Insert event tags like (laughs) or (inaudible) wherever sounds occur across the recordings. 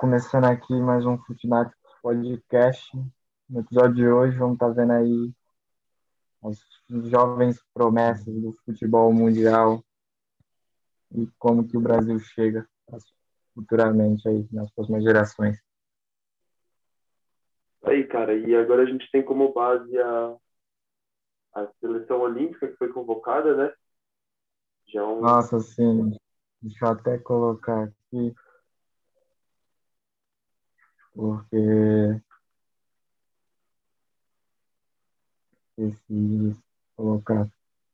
começando aqui mais um Futinato Podcast. No episódio de hoje vamos estar vendo aí as jovens promessas do futebol mundial e como que o Brasil chega futuramente aí nas próximas gerações. Aí, cara, e agora a gente tem como base a, a seleção olímpica que foi convocada, né? Já um... Nossa, sim. Deixa eu até colocar aqui. Porque esqueci colocar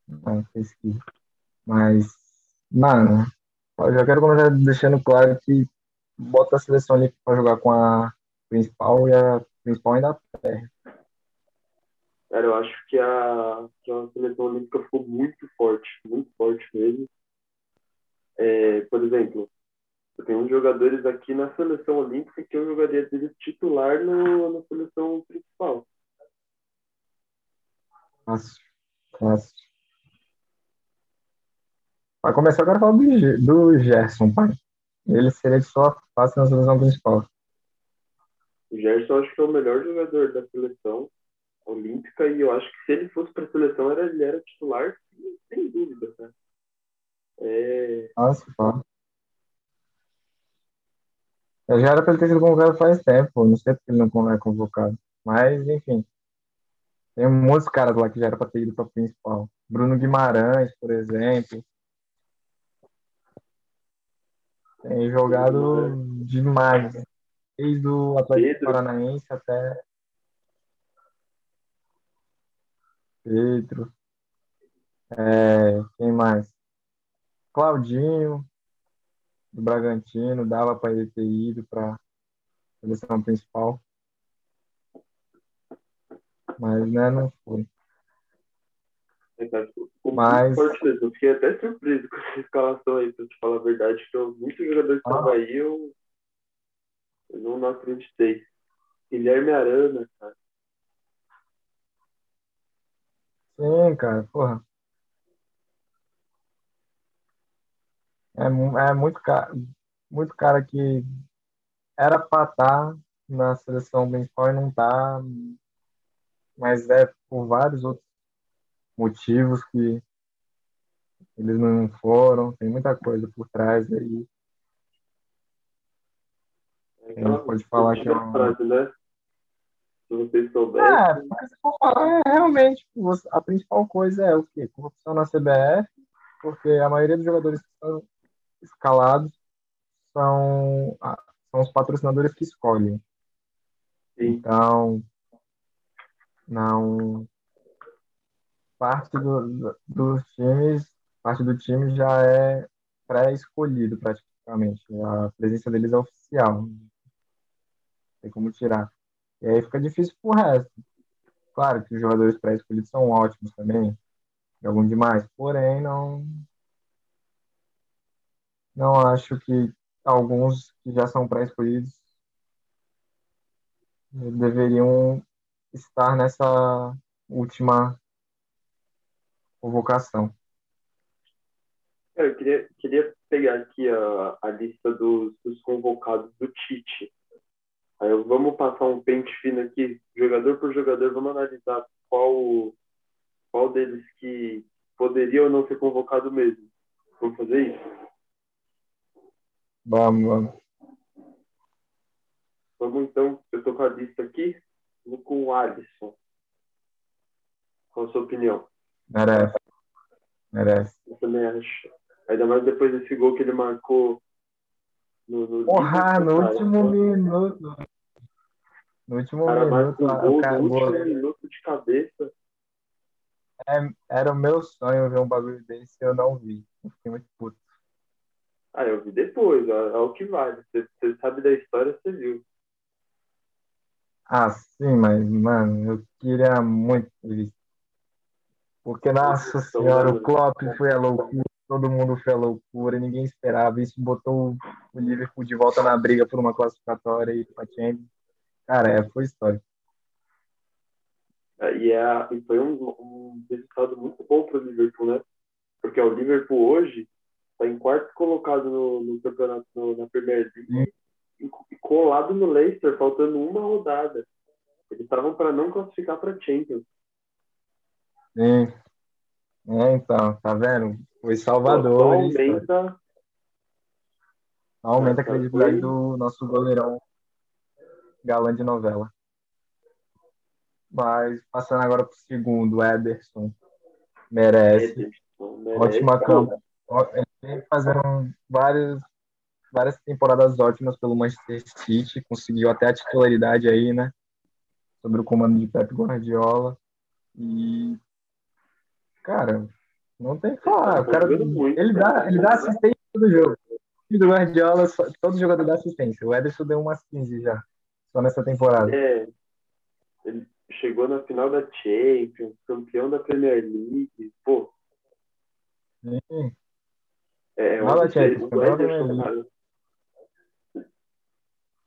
na pesquisa. Mas, mano, eu já quero começar deixando claro que bota a seleção ali para jogar com a principal e a principal ainda perde. Cara, eu acho que a, que a seleção olímpica ficou muito forte, muito forte mesmo. É, por exemplo, eu tenho jogadores aqui na seleção olímpica que eu jogaria dele titular no, na seleção principal. Fácil, fácil. Vai começar agora a falar do, do Gerson, pai. Ele seria só fácil na seleção principal. O Gerson acho que é o melhor jogador da seleção olímpica e eu acho que se ele fosse para a seleção era, ele era titular sem dúvida, né? É... Nossa, pá. Eu já era para ele ter sido convocado faz tempo, não sei porque ele não é convocado. Mas, enfim. Tem muitos caras lá que já era para ter ido para principal. Bruno Guimarães, por exemplo. Tem jogado demais. Desde o Atlético Pedro. Paranaense até Pedro. É, quem mais? Claudinho, do Bragantino, dava para ele ter ido para a seleção principal. Mas né, não foi. Mas... Eu fiquei até surpreso com essa escalação aí, pra te falar a verdade, que eu, muitos jogadores que estavam ah. aí, eu, eu não, não acreditei. Guilherme Arana, cara. Sim, cara, porra. É, é muito cara, muito cara que era pra estar tá na seleção principal e não tá, mas é por vários outros motivos que eles não foram, tem muita coisa por trás aí. A gente pode falar que é uma... frase, né? Se vocês soubessem. É, mas se for falar, é, realmente, a principal coisa é o quê? Corrupção na CBF, porque a maioria dos jogadores que estão escalados são, são os patrocinadores que escolhem. Então, não. Parte do, dos times, parte do time já é pré-escolhido praticamente. A presença deles é oficial. Não tem como tirar. E aí fica difícil pro resto. Claro que os jogadores pré-escolhidos são ótimos também, jogam demais, porém não não acho que alguns que já são pré-escolhidos deveriam estar nessa última convocação. Eu queria, queria pegar aqui a, a lista dos, dos convocados do Tite. Aí vamos passar um pente fino aqui, jogador por jogador, vamos analisar qual, qual deles que poderia ou não ser convocado mesmo. Vamos fazer isso? Vamos, vamos. Vamos então, eu tô com a lista aqui, vou com o Alisson. Qual a sua opinião? Merece. Merece. Eu também acho. Ainda mais depois desse gol que ele marcou no, no, Porra, no último minuto. No último cara, minuto. Um gol, no último minuto de cabeça. É, era o meu sonho ver um bagulho desse e eu não vi. Eu fiquei muito puto. Ah, eu vi depois, é, é o que vale. Você, você sabe da história, você viu. Ah, sim, mas, mano, eu queria muito ver. Porque, nossa senhora, o Klopp foi a loucura todo mundo foi a loucura, ninguém esperava. Isso botou o Liverpool de volta na briga por uma classificatória e para Champions. Cara, é, foi histórico. É, e, é, e foi um, um resultado muito bom para o Liverpool, né? Porque o Liverpool hoje está em quarto colocado no, no campeonato, no, na Premier League. colado no Leicester, faltando uma rodada. Eles estavam para não classificar para Champions. Sim. É, então, tá vendo? Foi Salvador. Só aumenta. Aumenta a credibilidade do nosso goleirão galã de novela. Mas passando agora para o segundo, Ederson. Merece. Ederson, merece. Ótima campo. Vem fazendo várias, várias temporadas ótimas pelo Manchester City. Conseguiu até a titularidade aí, né? Sobre o comando de Pep Guardiola. E. Cara, não tem que falar. O cara, ele, dá, ele dá assistência todo jogo. O do Guardiola, todo jogador dá assistência. O Ederson deu umas 15 já, só nessa temporada. É. Ele chegou na final da Champions, campeão da Premier League. Pô. Sim. É, Fala, Champions, o Ederson, cara,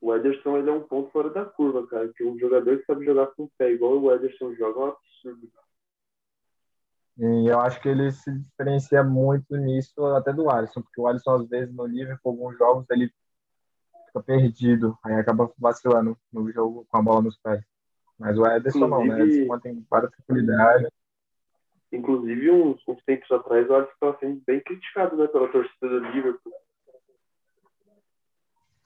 o Ederson ele é um ponto fora da curva, cara. Que um jogador que sabe jogar com o pé, igual o Ederson joga, é um absurdo. E eu acho que ele se diferencia muito nisso até do Alisson, porque o Alisson, às vezes, no Liverpool, alguns jogos, ele fica perdido, aí acaba vacilando no jogo com a bola nos pés. Mas o Ederson Inclusive, não, né? Ele mantém várias tranquilidade. Inclusive, uns, uns tempos atrás, o Alisson estava sendo bem criticado né, pela torcida do Liverpool.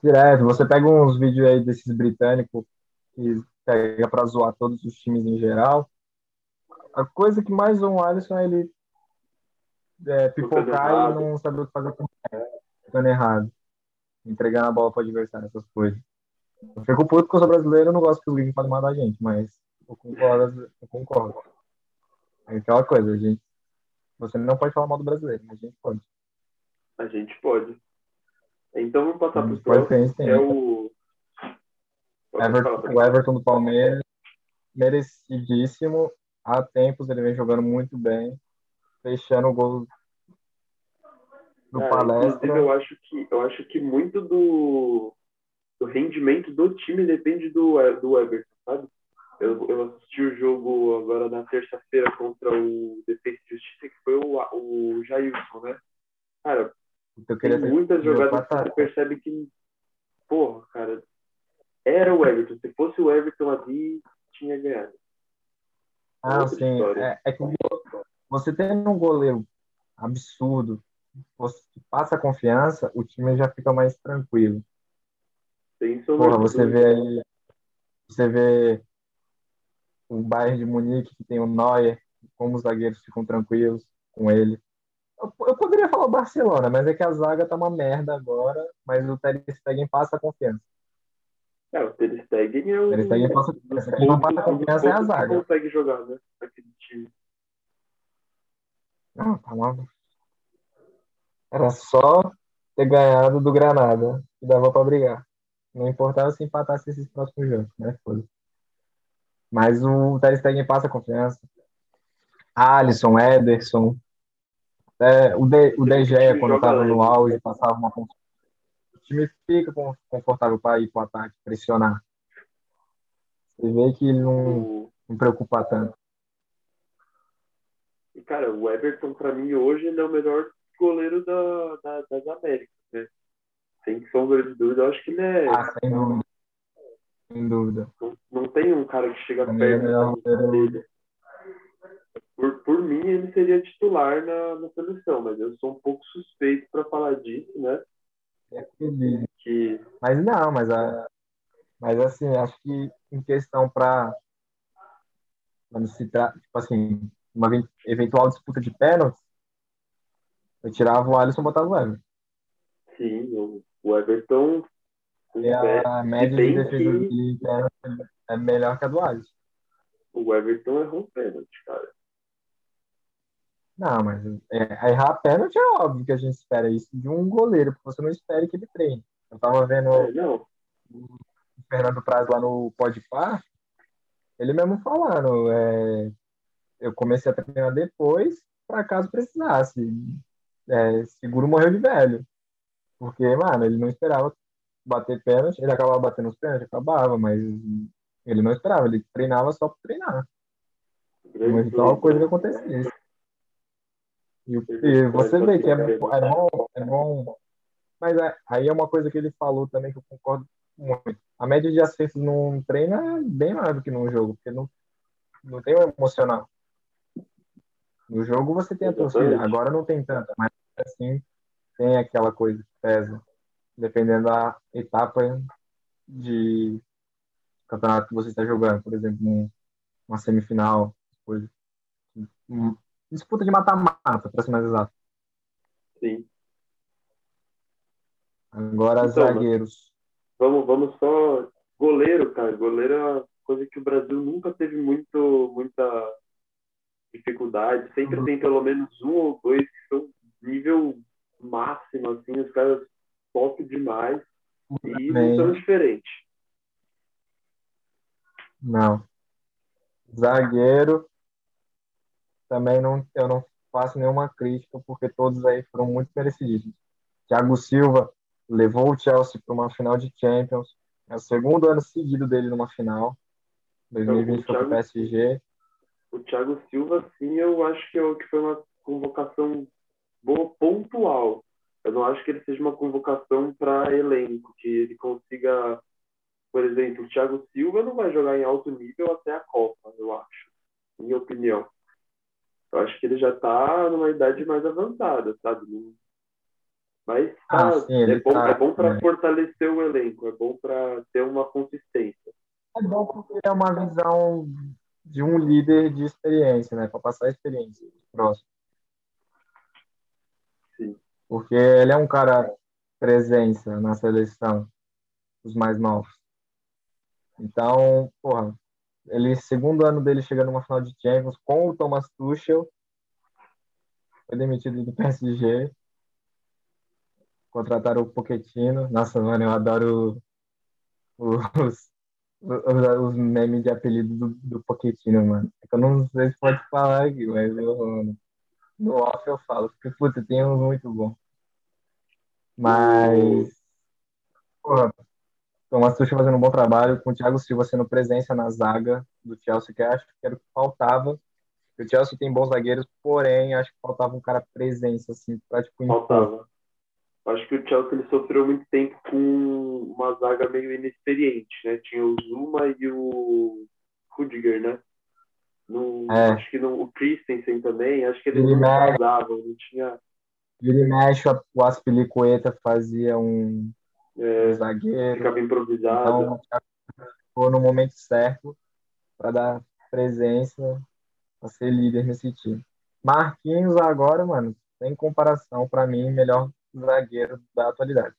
Direto, você pega uns vídeos aí desses britânicos que pega para zoar todos os times em geral a coisa que mais um Alisson é ele é, pipocar e não saber o que fazer com ficando errado. Entregando a bola para o adversário, essas coisas. Eu fico puto porque eu sou brasileiro, eu não gosto que os gringos falem mal da gente, mas eu concordo, eu concordo. É aquela coisa, a gente. Você não pode falar mal do brasileiro, mas a gente pode. A gente pode. Então vamos passar para o que é o... Everton, o Everton do Palmeiras, merecidíssimo há tempos ele vem jogando muito bem, fechando o gol do é, palestra. Eu acho que eu acho que muito do, do rendimento do time depende do, do Everton, sabe? Eu, eu assisti o jogo agora na terça-feira contra o Defesa e Justiça, que foi o, o Jailson, né? Cara, tem muitas jogadas que você percebe que, porra, cara, era o Everton. Se fosse o Everton ali, tinha ganhado. Ah, sim. É, é, que você tendo um goleiro absurdo, você passa confiança, o time já fica mais tranquilo. Porra, você vê aí, você vê o Bayern de Munique que tem o Neuer, como os zagueiros ficam tranquilos com ele. Eu, eu, poderia falar o Barcelona, mas é que a zaga tá uma merda agora, mas o Ter Stegen passa confiança. É, o Ter Stegen é o. Ter Stegen passa, quem não passa confiança é a zaga. consegue jogar, né? Aquele time. Não, tá mal. Era só ter ganhado do Granada, que dava pra brigar. Não importava se empatasse esses próximos jogos, né? Foda. Mas o Ter Stegen passa confiança. Alisson, Ederson, é, o, de, o DG, quando estava no auge, passava uma confiança time fica confortável para ir para o ataque, pressionar. Você vê que ele não, não preocupa tanto. E, cara, o Everton, para mim, hoje, ele é o melhor goleiro da, da, das Américas, né? Sem sombra de dúvida, eu acho que ele é. Ah, sem dúvida. Não, não tem um cara que chega perto é dele. Por, por mim, ele seria titular na, na seleção, mas eu sou um pouco suspeito para falar disso, né? Que... Mas não, mas, a, mas assim, acho que em questão para quando se trata, tipo assim, uma eventual disputa de pênaltis, eu tirava o Alisson e botava o Everton. Sim, o Everton. E a média de defesa que... de é melhor que a do Alisson. O Everton errou pênalti, cara. Não, mas é, errar pênalti é óbvio que a gente espera isso de um goleiro, porque você não espera que ele treine. Eu tava vendo é, o Fernando Praz lá no Podpar, ele mesmo falando, é, eu comecei a treinar depois, para caso precisasse. É, seguro morreu de velho. Porque, mano, ele não esperava bater pênalti, ele acabava batendo os pênaltis, acabava, mas ele não esperava, ele treinava só para treinar. Mas uma coisa que acontecia. E, e você vê que é, é, bom, é bom. Mas é, aí é uma coisa que ele falou também que eu concordo muito. A média de acertos num treino é bem maior do que num jogo, porque não, não tem o emocional. No jogo você tem a torcida, agora não tem tanta, mas assim tem aquela coisa que pesa, dependendo da etapa de campeonato que você está jogando, por exemplo, uma semifinal, coisa. disputa de mata-mata, para ser mais exato. Sim. Agora, então, zagueiros. Vamos, vamos só. Goleiro, cara. Goleiro é uma coisa que o Brasil nunca teve muito, muita dificuldade. Sempre uhum. tem pelo menos um ou dois que são nível máximo, assim, os caras top demais. E não são diferentes. Não. Zagueiro, também não, eu não faço nenhuma crítica, porque todos aí foram muito merecidos. Thiago Silva levou o Chelsea para uma final de Champions. É o segundo ano seguido dele numa final. 2020 então, foi para o PSG. O Thiago Silva, sim, eu acho que, é que foi uma convocação boa, pontual. Eu não acho que ele seja uma convocação para elenco, que ele consiga. Por exemplo, o Thiago Silva não vai jogar em alto nível até a Copa, eu acho, minha opinião. Eu acho que ele já está numa idade mais avançada, sabe? Mas tá, ah, sim, é, bom, tá, é bom para fortalecer o elenco, é bom para ter uma consistência. É bom porque é uma visão de um líder de experiência, né? Para passar a experiência próximo. Porque ele é um cara presença na seleção dos mais novos. Então, porra, ele, segundo ano dele chegando numa final de Champions com o Thomas Tuchel, foi demitido do PSG, contrataram o Pochettino. Nossa, mano, eu adoro os, os, os memes de apelido do, do Pochettino, mano. É eu não sei se pode falar aqui, mas eu, no off eu falo, porque, puta, tem um muito bom. Mas, porra, Thomas Tuchel fazendo um bom trabalho, com o Thiago Silva sendo presença na zaga do Chelsea, que acho que era o que faltava. O Chelsea tem bons zagueiros, porém, acho que faltava um cara presença, assim, pra, tipo, Faltava. Acho que o Chelsea ele sofreu muito tempo com uma zaga meio inexperiente, né? Tinha o Zuma e o Rudiger, né? É. Acho que o Christensen também, acho que eles não casavam, não tinha... Vira e mexe, o Aspilicueta fazia um, é, zagueiro. Ficava improvisado. Então, ficou no momento certo para dar presença, para ser líder nesse time. Marquinhos agora, mano, sem comparação, para mim, melhor zagueiro da atualidade.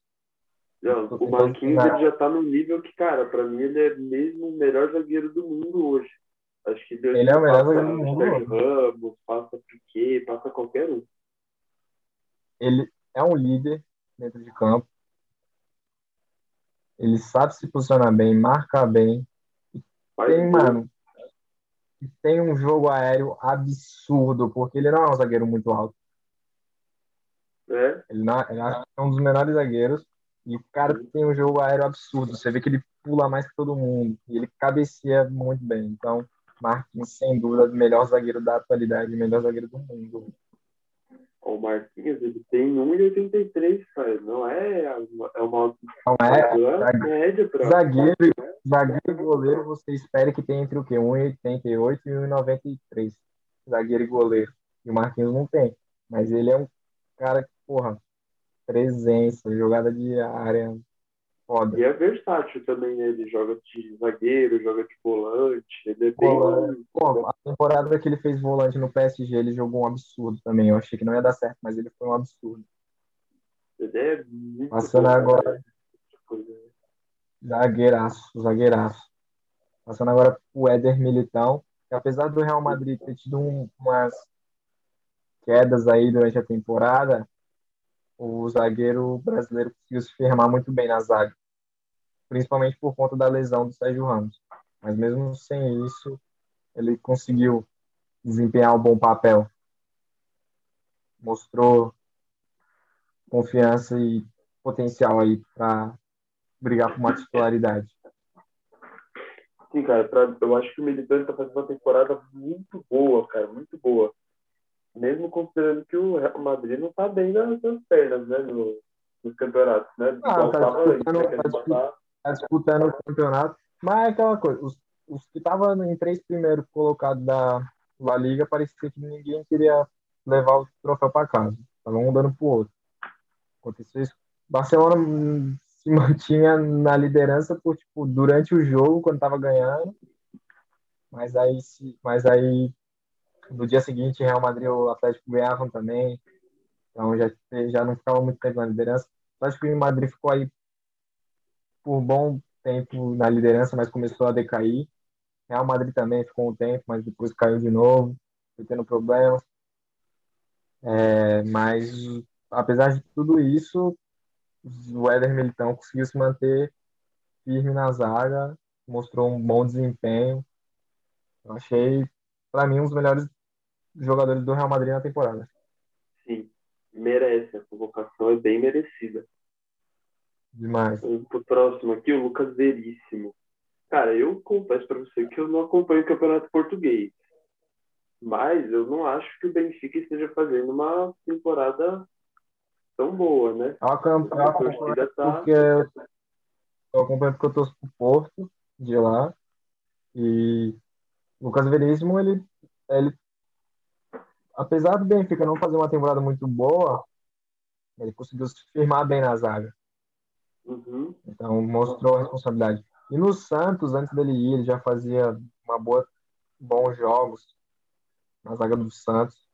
Não, o Marquinhos ele já tá no nível que, cara, para mim ele é mesmo o melhor zagueiro do mundo hoje. Acho que ele é o melhor zagueiro do mundo. Ramos, passa Piquet, passa qualquer um. Ele é um líder dentro de campo ele sabe se posicionar bem, marca bem. tem, mano, tem um jogo aéreo absurdo, porque ele não é um zagueiro muito alto. É? Ele, não, ele é um dos menores zagueiros. E o cara tem um jogo aéreo absurdo. Você vê que ele pula mais que todo mundo. E ele cabeceia muito bem. Então, Marquinhos, sem dúvida, o melhor zagueiro da atualidade, o melhor zagueiro do mundo. O Marquinhos, ele tem 1,83, cara. Não é, é uma, é não é, é média pra... zagueiro, zagueiro e goleiro, você espera que tenha entre o quê? 1,88 e 1,93. Zagueiro e goleiro. E o Marquinhos não tem. Mas ele é um cara que, porra, presença, jogada de área, foda. E é versátil também, né? Ele joga de zagueiro, joga de volante, ele é bem... Pô, a temporada que ele fez volante no PSG, ele jogou um absurdo também. Eu achei que não ia dar certo, mas ele foi um absurdo. Ele é muito Passando agora... Né? Zagueiraço, zagueiraço. Passando agora pro Éder Militão, que apesar do Real Madrid ter tido um, umas quedas aí durante a temporada, o zagueiro brasileiro conseguiu se firmar muito bem na zaga, principalmente por conta da lesão do Sérgio Ramos. Mas mesmo sem isso, ele conseguiu desempenhar um bom papel. Mostrou confiança e potencial aí para brigar por uma titularidade. Sim, cara, pra, eu acho que o Militante está fazendo uma temporada muito boa, cara, muito boa mesmo considerando que o Real Madrid não está bem nas, nas pernas, né, no, nos campeonatos, né? Ah, tá disputando, tá, disputando, tá disputando o campeonato. Mas é aquela coisa, os, os que estavam em três primeiros colocados da La Liga, parecia que ninguém queria levar o troféu para casa. Estavam um dando pro outro. Aconteceu isso. Barcelona hum, se mantinha na liderança por, tipo, durante o jogo, quando estava ganhando. Mas aí, mas aí, no dia seguinte, Real Madrid e o Atlético ganhavam também. Então já, já não ficava muito tempo na liderança. Acho que o Madrid ficou aí por bom tempo na liderança, mas começou a decair. Real Madrid também ficou um tempo, mas depois caiu de novo, foi tendo problemas. É, mas, apesar de tudo isso, o Éder Militão conseguiu se manter firme na zaga, mostrou um bom desempenho. Eu achei, para mim, um dos melhores jogadores do Real Madrid na temporada. Sim, merece. A convocação é bem merecida. Demais. Vamos pro próximo aqui, o Lucas Veríssimo. Cara, eu confesso para você que eu não acompanho o campeonato português. Mas eu não acho que o Benfica esteja fazendo uma temporada tão boa, né? Eu acompanho, eu acompanho tá... porque eu acompanho porque eu torço pro Porto de lá. E o Lucas Veríssimo, ele, ele apesar do Benfica não fazer uma temporada muito boa, ele conseguiu se firmar bem na zaga. Uhum. Então mostrou a responsabilidade. E no Santos, antes dele ir, ele já fazia uma boa, bons jogos na zaga do Santos.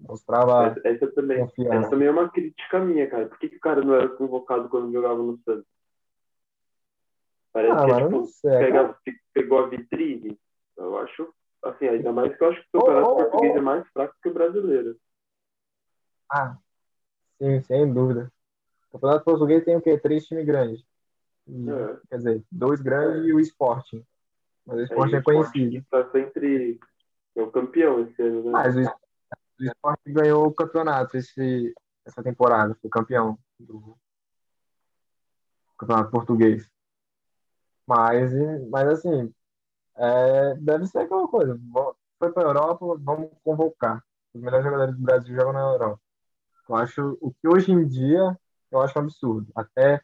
Mostrava essa, essa também, confiança. Essa também é uma crítica minha, cara. Por que, que o cara não era convocado quando jogava no Santos? Parece ah, que é, tipo, sei, pega, pegou a vitrine. Eu acho, assim, ainda mais que eu acho que o campeonato oh, oh, português oh. é mais fraco que o brasileiro. Ah, sim, sem dúvida. O Campeonato Português tem o quê? Três times grandes. É. Quer dizer, dois grandes é. e o Sporting. Mas o Sporting é, é conhecido. Está sempre. É o campeão esse ano, né? Mas o, o Sporting ganhou o campeonato esse, essa temporada. Foi campeão do Campeonato Português. Mas, mas assim, é, deve ser aquela coisa. Foi para a Europa, vamos convocar. Os melhores jogadores do Brasil jogam na Europa. Eu acho o que hoje em dia eu acho absurdo. Até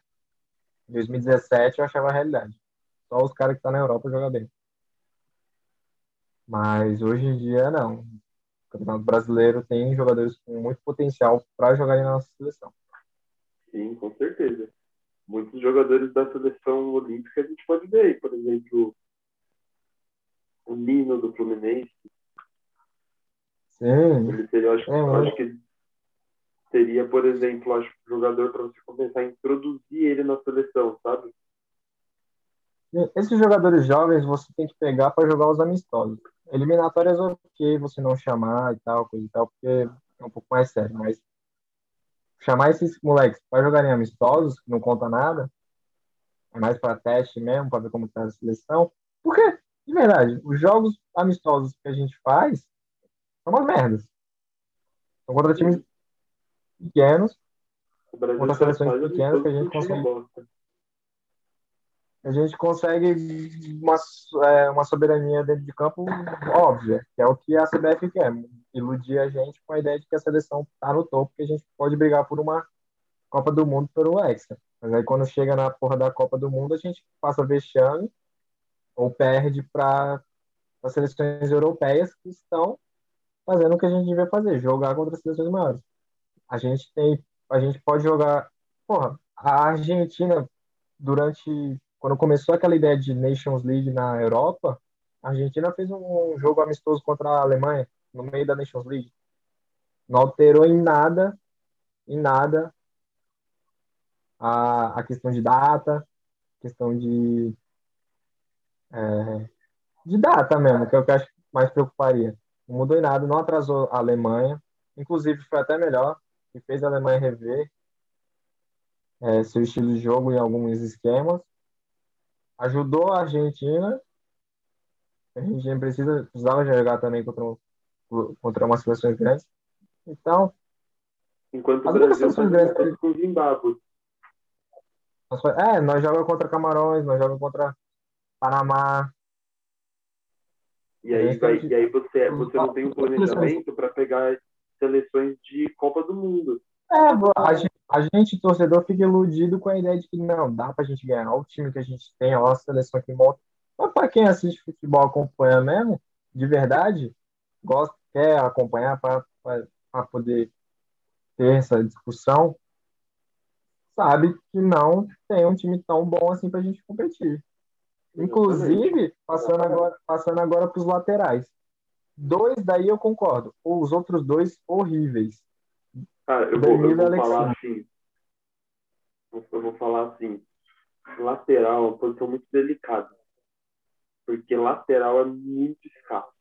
2017 eu achava a realidade. Só os caras que estão tá na Europa jogam bem. Mas hoje em dia, não. O Campeonato Brasileiro tem jogadores com muito potencial para jogar na nossa seleção. Sim, com certeza. Muitos jogadores da seleção olímpica a gente pode ver aí, por exemplo, o Nino do Fluminense. Sim. Ele seria, eu acho, é, acho que seria, por exemplo, acho jogador para você começar a introduzir ele na seleção, sabe? Esses jogadores jovens você tem que pegar para jogar os amistosos. Eliminatórias, ok, você não chamar e tal, coisa e tal, porque é um pouco mais sério, mas chamar esses moleques para jogarem amistosos, que não conta nada, é mais para teste mesmo, para ver como está a seleção. Porque, de verdade, os jogos amistosos que a gente faz são umas merdas. São contra times pequenos, contra seleções pequenas que a gente consegue. A gente consegue uma, é, uma soberania dentro de campo óbvia, que é o que a CBF quer. Iludir a gente com a ideia de que a seleção está no topo, que a gente pode brigar por uma Copa do Mundo pelo Hexa. Mas aí quando chega na porra da Copa do Mundo, a gente passa vexame ou perde para as seleções europeias que estão fazendo o que a gente devia fazer, jogar contra as seleções maiores. A gente tem, a gente pode jogar. Porra, a Argentina, durante. Quando começou aquela ideia de Nations League na Europa, a Argentina fez um jogo amistoso contra a Alemanha, no meio da Nations League. Não alterou em nada, em nada, a, a questão de data, questão de. É, de data mesmo, que é o que eu acho que mais preocuparia. Não mudou em nada, não atrasou a Alemanha. Inclusive, foi até melhor, que fez a Alemanha rever é, seu estilo de jogo em alguns esquemas. Ajudou a Argentina. A Argentina precisa, precisava jogar também contra, contra umas seleções grandes. Então. Enquanto o Brasil grandes, com o Zimbábue. É, nós jogamos contra Camarões, nós jogamos contra Panamá. E aí, vai, e aí você, você não tem um planejamento para pegar seleções de Copa do Mundo. É, a gente, a gente, torcedor, fica iludido com a ideia de que não, dá pra gente ganhar o time que a gente tem, ó, a seleção que monta. Mas pra quem assiste futebol, acompanha mesmo, de verdade, gosta, quer acompanhar para poder ter essa discussão, sabe que não tem um time tão bom assim pra gente competir. Inclusive, passando agora, passando agora para os laterais. Dois daí eu concordo. Os outros dois, horríveis. Cara, eu vou, eu vou falar assim. Eu vou falar assim. Lateral é uma posição muito delicada. Porque lateral é muito escasso.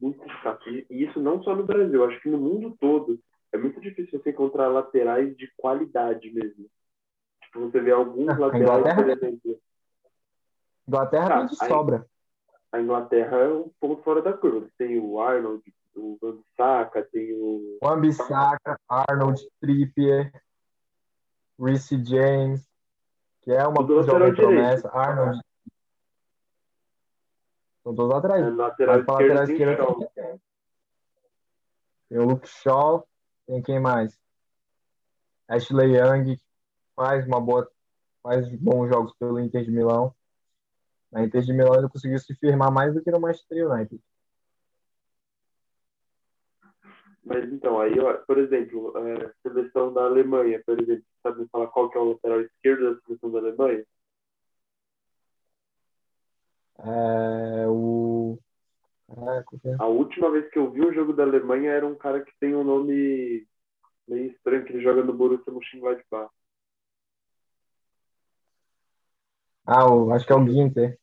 Muito escasso. E isso não só no Brasil, acho que no mundo todo. É muito difícil você encontrar laterais de qualidade mesmo. Tipo, você vê alguns laterais, por exemplo. Inglaterra tem de sobra. A Inglaterra é um ponto fora da curva. Tem o Arnold, o Wan-Bissaka, tem o... Wan-Bissaka, Arnold, Trippier, Reece James, que é uma jovem promessa. Arnold. São todos atrás. É, lateral esquerda, lateral esquerda tem, tem o Luke Shaw, tem quem mais? Ashley Young, faz uma boa, faz bons jogos pelo Inter de Milão. Na Inter de Milão ele conseguiu se firmar mais do que no Manchester United. Mas então, aí, por exemplo, a é, seleção da Alemanha, por exemplo, sabe falar qual que é o lateral esquerdo da seleção da Alemanha? É, o... É, a última vez que eu vi o jogo da Alemanha era um cara que tem um nome meio estranho, que ele joga no Borussia Mönchengladbach. Ah, o, acho que é o Ginter.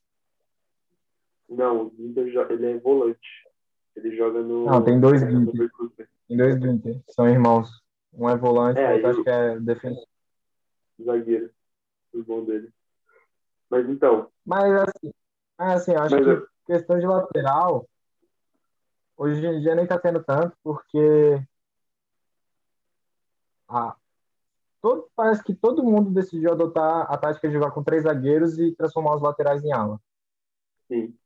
Não, o Ginter ele é volante. Ele joga no. Não, tem dois Ginter. Tem dois Ginter. São irmãos. Um é volante, é, outro acho que é defensor. Zagueiro. O bom dele. Mas então. Mas assim, assim acho mas, que eu... questão de lateral. Hoje em dia nem tá tendo tanto, porque. Ah, todo, parece que todo mundo decidiu adotar a tática de jogar com três zagueiros e transformar os laterais em ala. Sim.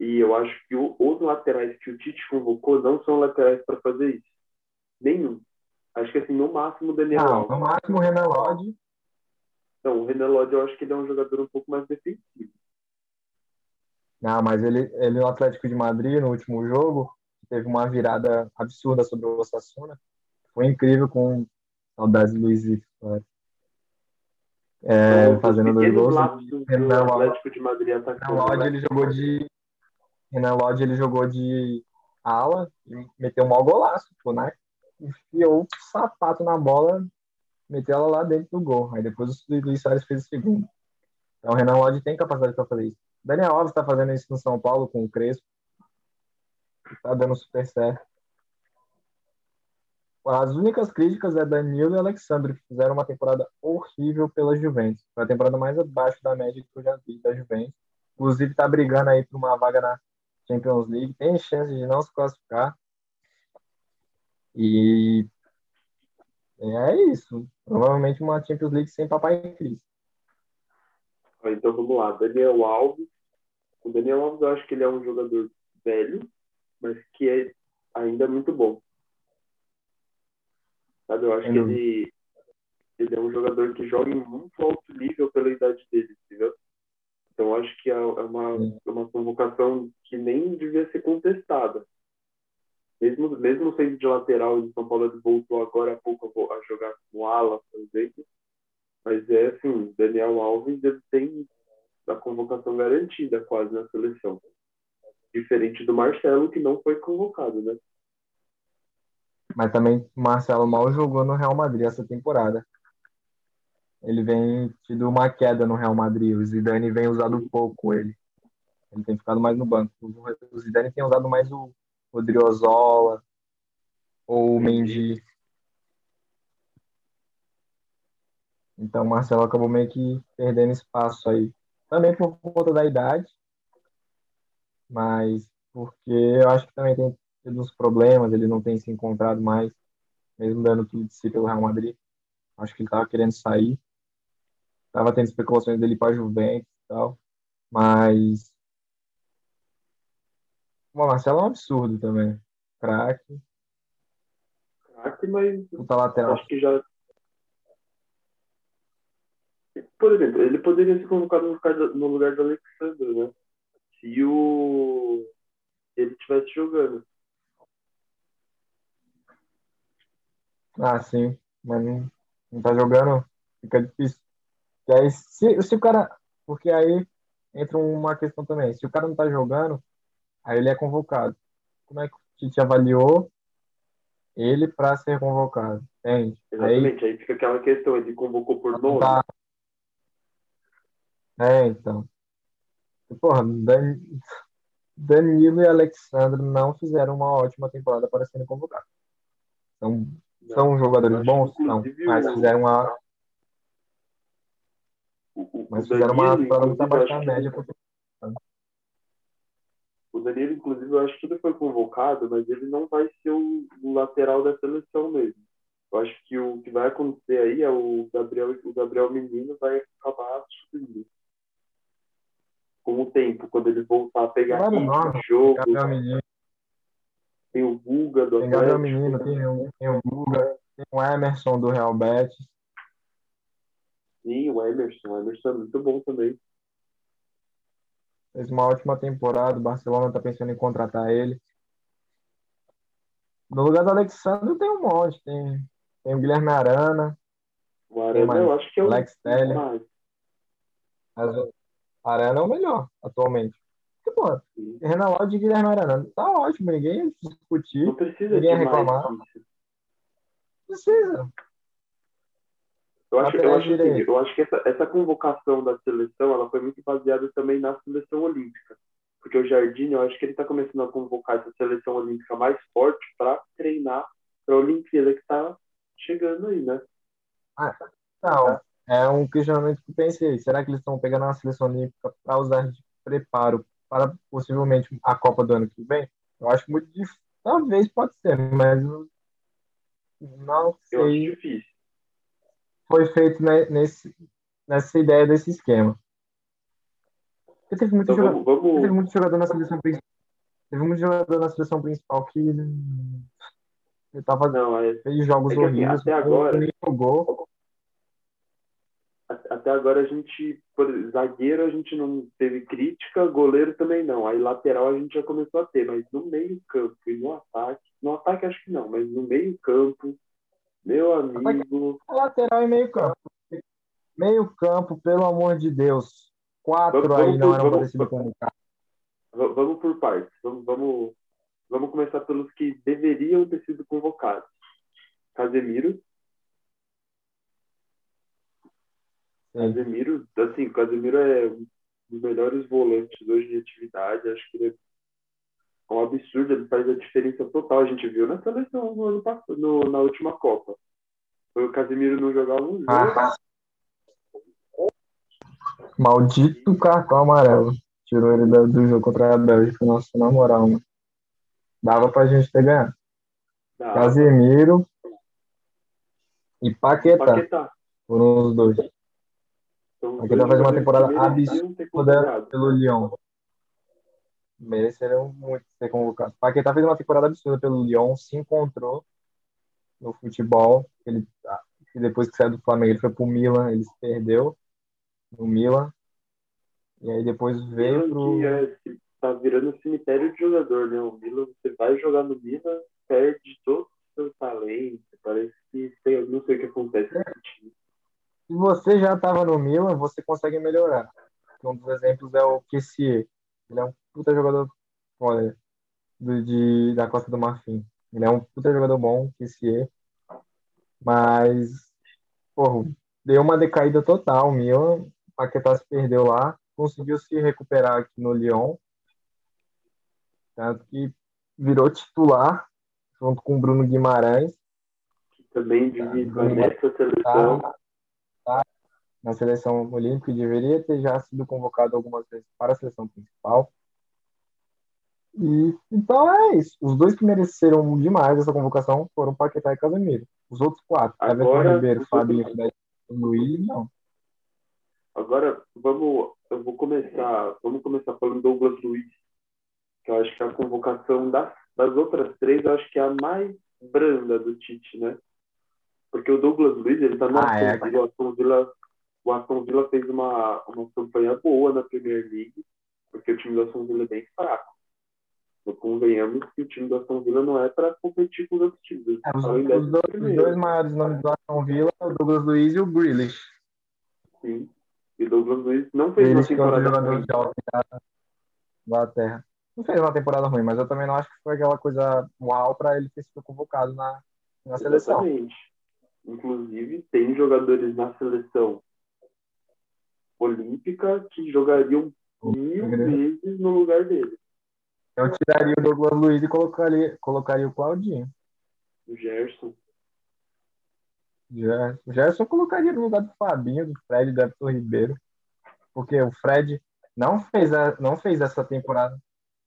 E eu acho que o, os laterais que o Tite convocou não são laterais para fazer isso. Nenhum. Acho que assim, no máximo o Daniel não, No máximo o Renan Lodge. Não, o Renan Lodge eu acho que ele é um jogador um pouco mais defensivo. Não, mas ele, ele no Atlético de Madrid, no último jogo, teve uma virada absurda sobre o Osasuna. Foi incrível com saudades do Luiz Victor. É, fazendo dois gols. Renan Atlético de Madrid. Renan Lodge, né? ele jogou de Renan Lodge ele jogou de ala e meteu um mau golaço, pô, né? Enfiou o sapato na bola, meteu ela lá dentro do gol. Aí depois o Luiz Soares fez o segundo. Então o Renan Lodge tem capacidade para fazer isso. Daniel Alves está fazendo isso no São Paulo com o Crespo. Tá dando super certo. As únicas críticas é Danilo e Alexandre, que fizeram uma temporada horrível pela Juventus. Foi a temporada mais abaixo da média que eu já vi da Juventus. Inclusive, tá brigando aí por uma vaga na Champions League, tem chance de não se classificar. E é isso. Provavelmente uma Champions League sem papai em crise. Então vamos lá. Daniel Alves. O Daniel Alves eu acho que ele é um jogador velho, mas que é ainda muito bom. Sabe? Eu acho que ele, ele é um jogador que joga em muito alto nível pela idade dele, entendeu? Então, acho que é, é uma, é uma convocação que nem devia ser contestada. Mesmo, mesmo sendo de lateral, o São Paulo voltou agora há pouco a jogar com ala, por exemplo. Mas é assim, Daniel Alves tem a convocação garantida quase na seleção. Diferente do Marcelo, que não foi convocado, né? Mas também o Marcelo mal jogou no Real Madrid essa temporada ele vem tido uma queda no Real Madrid. O Zidane vem usado pouco ele. Ele tem ficado mais no banco. O Zidane tem usado mais o Odriozola ou o Mendy. Então o Marcelo acabou meio que perdendo espaço aí. Também por conta da idade, mas porque eu acho que também tem tido uns problemas, ele não tem se encontrado mais, mesmo dando tudo de si pelo Real Madrid. Acho que ele estava querendo sair. Tava tendo especulações dele para Juventus e tal. Mas. O Marcelo é um absurdo também. Craque. desgaste, mas Puta lateral. acho que já. Por exemplo, ele poderia ser convocado no lugar do, no lugar do Alexandre, né? Se o. Ele estivesse jogando. Ah, sim. Mas não, não tá jogando, fica difícil. E aí, se, se o cara. Porque aí entra uma questão também. Se o cara não tá jogando, aí ele é convocado. Como é que o Tite avaliou ele para ser convocado? Entende? Aí Exatamente. Aí fica aquela questão, ele convocou por nome. tá. É, então. Porra, Dan- Danilo e Alexandre não fizeram uma ótima temporada para serem convocados. São, são jogadores bons? que, Não. Mas fizeram uma, O, o, mas o fizeram uma Danilo, muito inclusive, que- média. porque- O Danilo, inclusive, eu acho que ele foi convocado, mas ele não vai ser o, o lateral da seleção mesmo. Eu acho que o que vai acontecer aí é o Gabriel, o Gabriel Menino vai acabar subindo. Com o tempo, quando ele voltar a pegar ritmo de jogo, Gabriel Menino, tem o Guga do tem Gabriel Atlético. Menino, tem o, tem o Guga, tem o Emerson do Real Betis. Sim, o Emerson. O Emerson é muito bom também. Fez uma ótima temporada. O Barcelona está pensando em contratar ele. No lugar do Alexandre tem um monte. Tem, tem o Guilherme Arana, O Arana, eu acho que é o Alex Telles. mais. mas o Arana é o melhor atualmente. Porque, pô, Sim. Renan Lodge e Guilherme Arana. Tá ótimo, ninguém ia discutir. Não precisa Ninguém mais reclamar. isso. Precisa. Eu acho, eu acho, assim, direito. eu acho que essa, essa convocação da seleção ela foi muito baseada também na seleção olímpica. Porque o Jardim, eu acho que ele está começando a convocar essa seleção olímpica mais forte para treinar para a Olimpíada que está chegando aí, né? Não, é um questionamento que eu pensei. Será que eles estão pegando uma seleção olímpica para usar de preparo para possivelmente a Copa do ano que vem? Eu acho muito difícil. Talvez pode ser, mas não Eu acho sei. difícil. Foi feito ne- nesse, nessa ideia desse esquema. Porque teve muito Então jogador, vamos, teve vamos, muito jogador na seleção principal. Teve muito jogador na seleção principal que ele tava não, é, fez jogos É assim, horríveis, até agora- nem jogou. até agora a gente, por zagueiro a gente não teve crítica, goleiro também não. Aí lateral a gente já começou a ter, mas no meio campo e no ataque, no ataque acho que não, mas no meio campo, meu amigo, Lateral e meio campo. Meio campo, pelo amor de Deus. Quatro Vamos- aí vamos não eram para vamos- ter sido convocados. v- vamos por partes. Vamos, vamos, vamos começar pelos que deveriam ter sido convocados. Casemiro, Sim. Casemiro, assim, Casemiro é um dos melhores volantes hoje de atividade. Acho que ele é um absurdo, ele faz a diferença total. A gente viu na seleção no ano passado, no- na última Copa. Foi o Casemiro não jogar um jogo. Ah. Maldito cartão amarelo. Tirou ele do, do jogo contra a Bélgica. Nossa, na moral, mano. Dava pra gente ter ganhado. Dá. Casemiro e Paquetá. Paquetá. Foram os dois. Os Paquetá faz uma temporada convocado. pelo Lyon. Mereceram muito ser convocados. Paquetá fez uma temporada absurda pelo Lyon, se encontrou no futebol. Ele, ah, depois que saiu do Flamengo, ele foi pro Milan, ele se perdeu no Milan. E aí depois veio pro. que é, que tá virando cemitério de jogador, né? O Milan, você vai jogar no Milan, perde todo o seu talento. Parece que tem, não sei o que acontece time. Se você já estava no Milan, você consegue melhorar. Um dos exemplos é o Kessier. Ele é um puta jogador foda do, de, da Costa do Marfim. Ele é um puta jogador bom, Kessier. Mas, porra, deu uma decaída total. O Milan, Paquetá se perdeu lá, conseguiu se recuperar aqui no Lyon. Tanto que virou titular, junto com o Bruno Guimarães. Que também devia estar Bruno nessa seleção. Tá, na seleção olímpica e deveria ter já sido convocado algumas vezes para a seleção principal. E então é isso. Os dois que mereceram demais essa convocação foram Paquetá e Casemiro. Os outros quatro, Agora, Everton Ribeiro, Fabinho, outros- Luiz, não. Agora, vamos, eu vou começar, vamos começar falando do Douglas Luiz, que eu acho que a convocação das, das outras três, eu acho que é a mais branda do Tite, né? Porque o Douglas Luiz, ele tá no Ah, é, Villa. O Aston Villa, o Aston Villa fez uma, uma campanha boa na Premier League, porque o time do Aston Villa é bem fraco. Então, convenhamos que o time do Aston Villa não é para competir com os outros times. É, os, os dois, os dois maiores nomes do Aston Villa, o Douglas Luiz e o Grealish. Sim. E o Douglas Luiz não fez uma Grealish é outro temporada ruim. da Inglaterra. Não fez uma temporada ruim, mas eu também não acho que foi aquela coisa uau para ele ter sido convocado na, na seleção. Exatamente. Inclusive, tem jogadores na seleção olímpica que jogariam mil vezes no lugar dele. Eu tiraria o Douglas Luiz e colocaria, colocaria o Claudinho. O Gerson. Gerson. O Gerson eu colocaria no lugar do Fabinho, do Fred, do Everton Ribeiro. Porque o Fred não fez, a, não fez essa temporada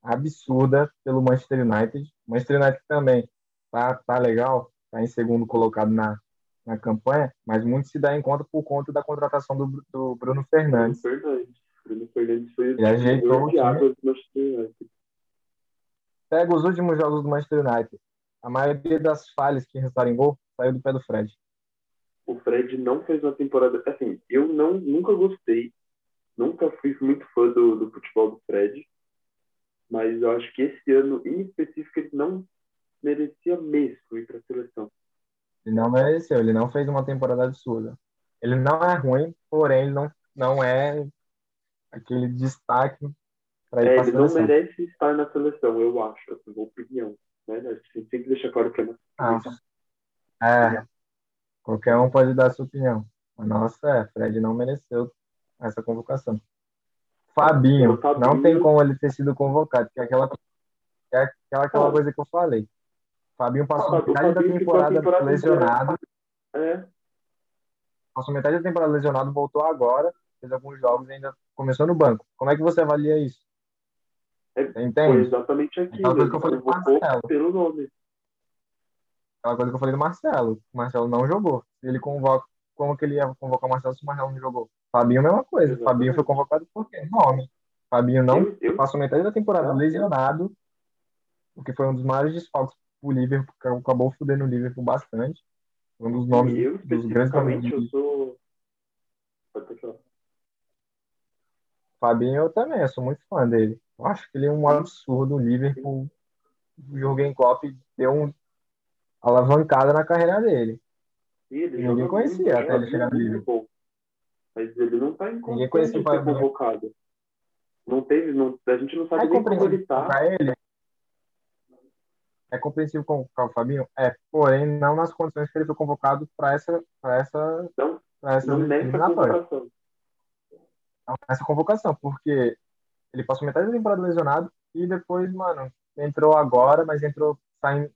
absurda pelo Manchester United. O Manchester United também tá, tá legal, tá em segundo colocado na, na campanha, mas muito se dá em conta por conta da contratação do, do Bruno Bruno Fernandes. Fernandes. Bruno Fernandes foi Ele ajeitou o time. do Manchester United. Pega os últimos jogos do Manchester United. A maioria das falhas que restaram em gol saiu do pé do Fred. O Fred não fez uma temporada. Assim, eu não, nunca gostei. Nunca fui muito fã do, do futebol do Fred. Mas eu acho que esse ano, em específico, ele não merecia mesmo ir para a seleção. Ele não mereceu, ele não fez uma temporada absurda. Ele não é ruim, porém ele não, não é aquele destaque para ir É, a ele não merece estar na seleção, eu acho, assim, uma opinião. Né? A gente tem que deixar claro que é uma Ah, é, qualquer um pode dar a sua opinião. A nossa é, Fred não mereceu essa convocação. Fabinho, Fabinho- não tem como ele ter sido convocado, que é aquela, que é aquela, aquela coisa que eu falei. Fabinho passou metade da Fabinho temporada temporada lesionado, É, passou metade da temporada lesionado, voltou agora, fez alguns jogos e ainda começou no banco. Como é que você avalia isso? É, Você foi entende? exatamente Aquela aquilo. coisa Ele que eu falei convocou Marcelo. pelo nome. Aquela coisa que eu falei do Marcelo. O Marcelo não jogou. Ele convoca, como que ele ia convocar o Marcelo se o Marcelo não jogou? Fabinho, mesma coisa. Exatamente. Fabinho foi convocado por quê? Nome. Fabinho não Eu, eu, passou metade da temporada lesionado, o que foi um dos maiores desfalques pro Liverpool, acabou fudendo o Liverpool bastante. Um dos nomes, eu dos grandes nomes eu sou. Fabinho, eu também, eu sou muito fã dele. Eu acho que ele é um absurdo. O Liverpool, o Jürgen Klopp deu um alavancada na carreira dele. Ele Ninguém conhecia até ele chegar no Liverpool. Mas ele não tá em Ninguém conhecia o Fabinho. convocado. Não teve, não, a gente não sabe É como ele tá. ele. É compreensível convocar o Fabinho? É, porém, não nas condições que ele foi convocado para essa, para essa, Não, para essa não nessa convocação. Não, Essa convocação, porque ele passou metade da temporada lesionado e depois, mano, entrou agora, mas entrou saindo,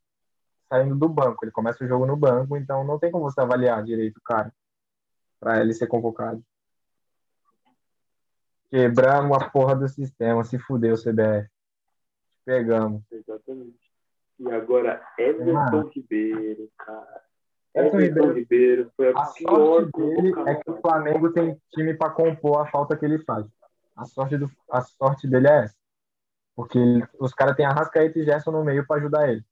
saindo do banco. Ele começa o jogo no banco, então não tem como você avaliar direito o cara para ele ser convocado. Quebramos a porra do sistema, se fudeu o CBF. Pegamos. E agora, Everton. Ribeiro, cara. Everton Ribeiro, Ribeiro foi a, A pior sorte dele é que o. Flamengo tem time para compor a falta que ele faz. A sorte, do, a sorte dele é essa. Porque os caras têm Arrascaeta e Gerson no meio para ajudar ele.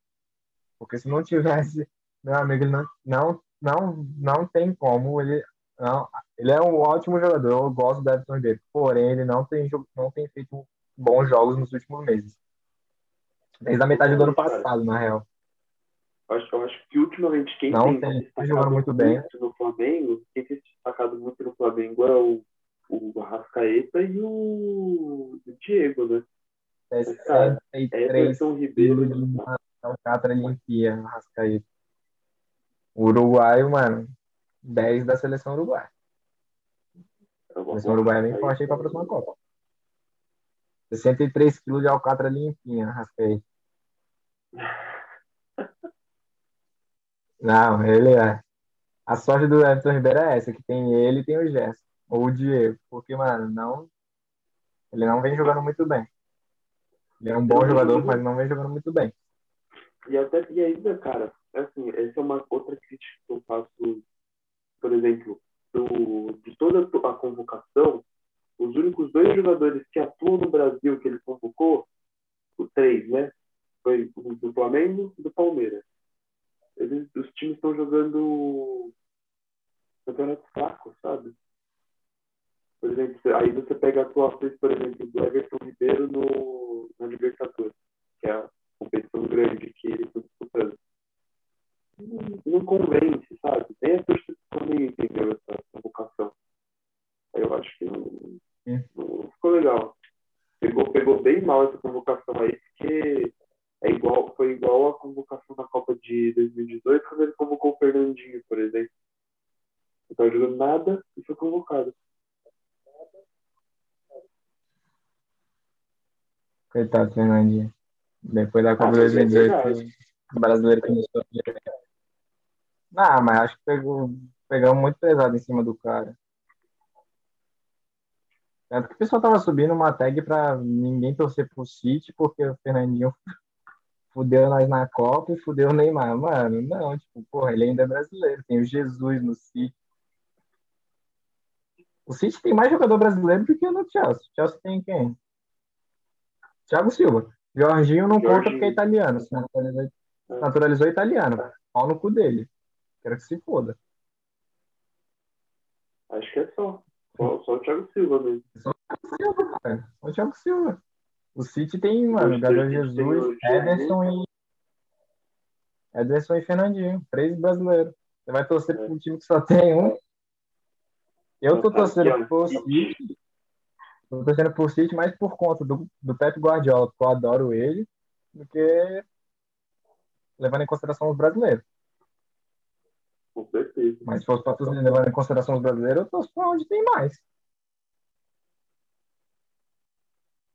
Porque se não tivesse, meu amigo, ele não, não, não, não tem como. Ele, não, ele é um ótimo jogador. Eu gosto do Everton Ribeiro. Porém, ele não tem, não tem feito bons jogos nos últimos meses. Desde a metade do ano passado, na real. Eu acho, eu acho que ultimamente quem Não tem, tem, tá destacado jogando muito bem. no Flamengo, quem tem se destacado muito no Flamengo é o, o Arrascaeta e o, o Diego, né? cara, 63 Everton Ribeiro. alcatra limpia, Arrascaeta. O Uruguaio, mano, 10 da seleção uruguaia. é A seleção uruguaia é bem Arrascaeta. forte aí pra próxima Copa. 63 quilos de alcatra limpinha, Arrascaeta. Não, ele é. A sorte do Everton Ribeiro é essa, que tem ele e tem o Gerson. Ou o Diego. Porque, mano, não. Ele não vem jogando muito bem. Ele é um bom jogador, mas não vem jogando muito bem. E até e ainda, cara, assim, essa é uma outra crítica que eu faço, por exemplo, do, de toda a convocação, os únicos dois jogadores que atuam no Brasil que ele convocou, os três, né? Foi do Flamengo e do Palmeiras. eles, os times estão jogando campeonato fraco, sabe? Por exemplo, aí você pega atuações, por exemplo, do Everton Ribeiro no, na Libertadores, que é a competição grande que eles estão disputando. Não, não convence, sabe? Nem a torcida também entendeu essa convocação. Aí eu acho que não, não ficou legal. Pegou, pegou bem mal essa convocação aí, porque é igual, foi igual a convocação na Copa de 2018, quando ele convocou o Fernandinho, por exemplo. Não estava jogando nada e foi convocado. Coitado, Fernandinho. Depois da Copa ah, 2018, é o brasileiro começou a. Não, mas acho que pegou, pegou muito pesado em cima do cara. Tanto que o pessoal tava subindo uma tag pra ninguém torcer pro City, porque o Fernandinho fudeu nós na Copa e fudeu o Neymar. Mano, não, tipo, porra, ele ainda é brasileiro. Tem o Jesus no City. O City tem mais jogador brasileiro do que no Chelsea. O Chelsea tem quem? Thiago Silva. Jorginho não Jorginho. conta porque é italiano. Se naturalizou, naturalizou italiano. Pau no cu dele. Quero que se foda. Acho que é só. Só, só o Thiago Silva mesmo. Só o Thiago Silva, cara. Só o Thiago Silva. O City tem, mano, Gabriel Jesus, Ederson e. Ederson e Fernandinho. Três brasileiros. Você vai torcer é. para um time que só tem um. Eu tô torcendo por City. Tô torcendo por City mais por conta do, do Pep Guardiola, porque eu adoro ele, do que levando em consideração os brasileiros. Com certeza. Mas se fosse para torcer levando em consideração os brasileiros, eu torço para onde tem mais.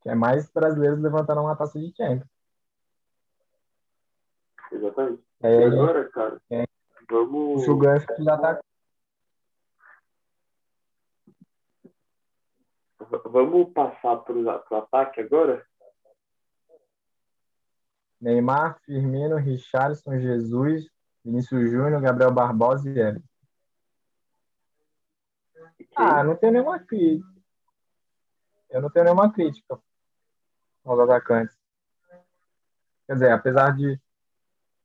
Que é mais brasileiros levantando uma taça de Champions. Exatamente. É, agora, cara, é, vamos. O Suganf já tá. Vamos passar para o ataque agora? Neymar, Firmino, Richarlison, Jesus, Vinícius Júnior, Gabriel Barbosa e Everton. Ah, não tem nenhuma crítica. Eu não tenho nenhuma crítica aos atacantes. Quer dizer, apesar de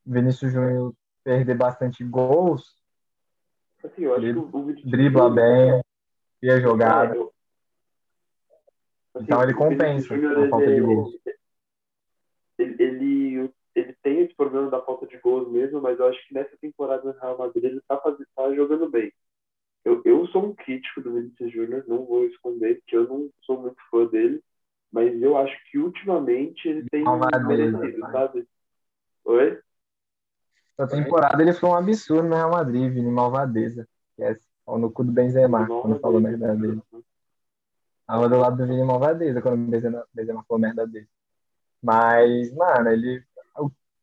Vinícius Júnior perder bastante gols, assim, ele dribla bem, cria jogada. É, assim, então ele compensa a falta de gols. Ele, ele, ele, tem esse problema da falta de gols mesmo, mas eu acho que nessa temporada no Real Madrid ele está tá jogando bem. Eu, eu sou um crítico do Vinícius Júnior, não vou esconder, que eu não sou muito fã dele mas eu acho que ultimamente ele tem merecido, sabe? Oi? Essa temporada ele foi um absurdo no Real Madrid, Vini Malvadeza. Que é no cu do Benzema, quando falou merda dele. Tava do lado do Vini Malvadeza quando o Benzema, Benzema falou merda dele. Mas, mano, ele,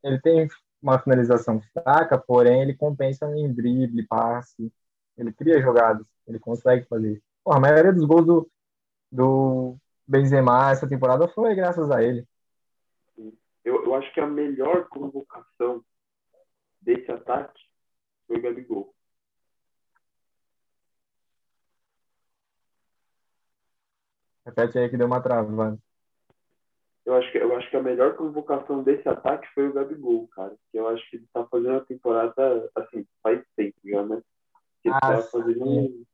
ele tem uma finalização fraca, porém ele compensa em drible, passe. Ele cria jogadas, ele consegue fazer. Pô, a maioria dos gols do, do Benzema essa temporada foi graças a ele. Eu, eu acho que a melhor convocação desse ataque foi o Gabigol. Repete aí que deu uma travada. Eu acho, que, eu acho que a melhor convocação desse ataque foi o Gabigol, cara. Que eu acho que ele tá fazendo a temporada, assim, faz tempo já, né? Ele ah, tá fazendo.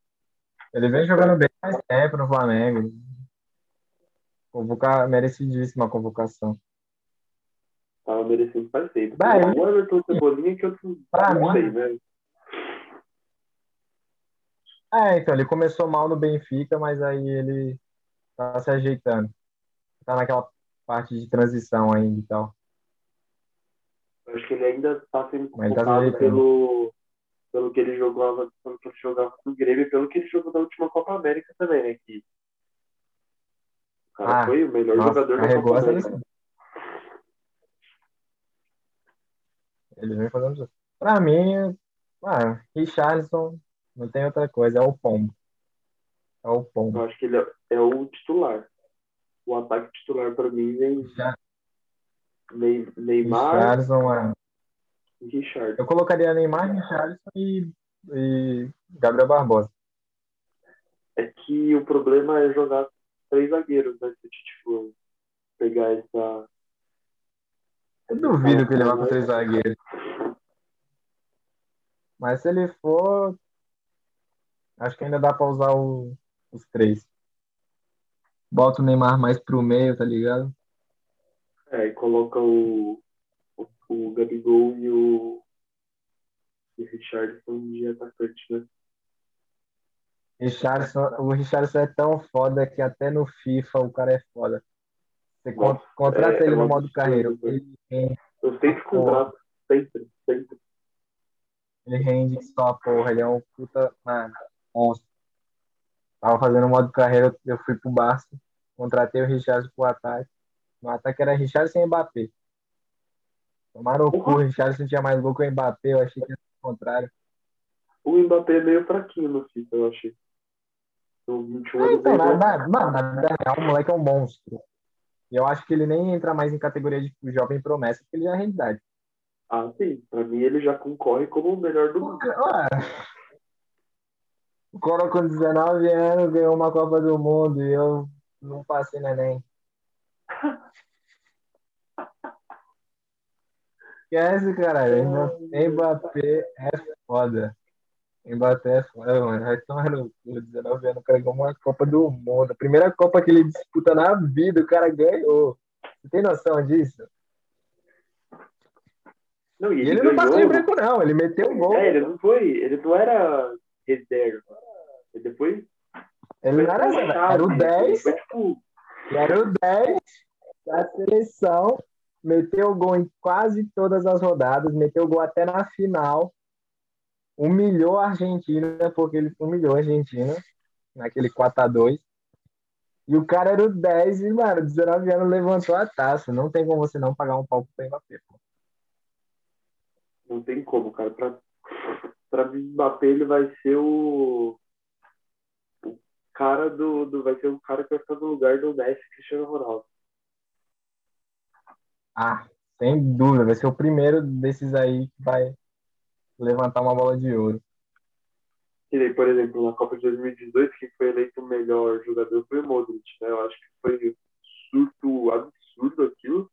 Ele vem jogando bem mais tempo no Flamengo. Convocar, merecidíssima convocação. Tava merecendo tempo. Bah, um Everton Cebolinha que eu pra mim, sei, né? É, então, ele começou mal no Benfica, mas aí ele tá se ajeitando. Tá naquela parte de transição ainda e tal. Acho que ele ainda tá sendo tá culpado tá pelo, pelo que ele jogava, pelo que ele jogava com o Grêmio e pelo que ele jogou na última Copa América também, né? Que cara ah, foi o melhor nossa, jogador Copa América. Ele vem fazendo isso. Pra mim, ah, Richardson não tem outra coisa, é o pombo. É o pombo. Eu acho que ele é, é o titular. O ataque titular pra mim vem Já. Neymar. Richardson é. Richard. Eu colocaria Neymar, Richardson e, e Gabriel Barbosa. É que o problema é jogar três zagueiros, né? Se tipo, pegar essa. Eu duvido que ele vá com três zagueiros. Mas se ele for, acho que ainda dá pra usar o- os três. Bota o Neymar mais pro meio, tá ligado? É, e coloca o, o, o Gabigol e o, e o Richardson de atacante, né? Richarlison, o Richarlison é tão foda que até no FIFA o cara é foda. Você Nossa, contrata é- ele é no modo absurdo, carreira. velho. Ele Eu sempre contrato, sempre, sempre. ele rende só porra. Ele é um puta. Mano, monstro. Tava fazendo modo carreira, eu fui pro Barça, contratei o Richarlison pro ataque. No ataque era Richarlison e Mbappé. Tomaram o cu, o Richarlison tinha mais gol que o Mbappé, eu achei que ser o contrário. O Mbappé é meio fraquinho no FIFA, eu achei. No 21 Ah, então, na, na, na vida real, o moleque é um monstro. E eu acho que ele nem entra mais em categoria de jovem promessa, porque ele já é realidade. Ah, sim. Pra mim ele já concorre como o melhor do mundo. O Coro com 19 anos ganhou uma Copa do Mundo e eu não passei no Enem. (laughs) Esquece, caralho. Mbappé é foda. Mbappé é foda, mano. Vai tomar no cu. 19 anos, o cara ganhou uma Copa do Mundo. A primeira Copa que ele disputa na vida, o cara ganhou. Você tem noção disso? Não, e ele, ele não passou de branco, não. Ele meteu o gol. É, ele não foi. Ele não era reserva. E depois. Ele não era zero. Era o chave, 10. Foi tipo. Ele era o 10 da seleção. Meteu gol em quase todas as rodadas. Meteu gol até na final. Humilhou a Argentina, porque ele humilhou a Argentina naquele 4x2. E o cara era o 10 e, mano, 19 anos levantou a taça. Não tem como você não pagar um palco pro Mbappé. pô. Não tem como, cara. Pra, pra Mbappé ele vai ser o. O cara do, do. Vai ser o cara que vai ficar no lugar do Messi Cristiano Ronaldo. Ah, sem dúvida. Vai ser o primeiro desses aí que vai levantar uma bola de ouro. E daí, por exemplo, na Copa de 2018, quem foi eleito o melhor jogador foi o Modric, né? Eu acho que foi um surto absurdo aquilo.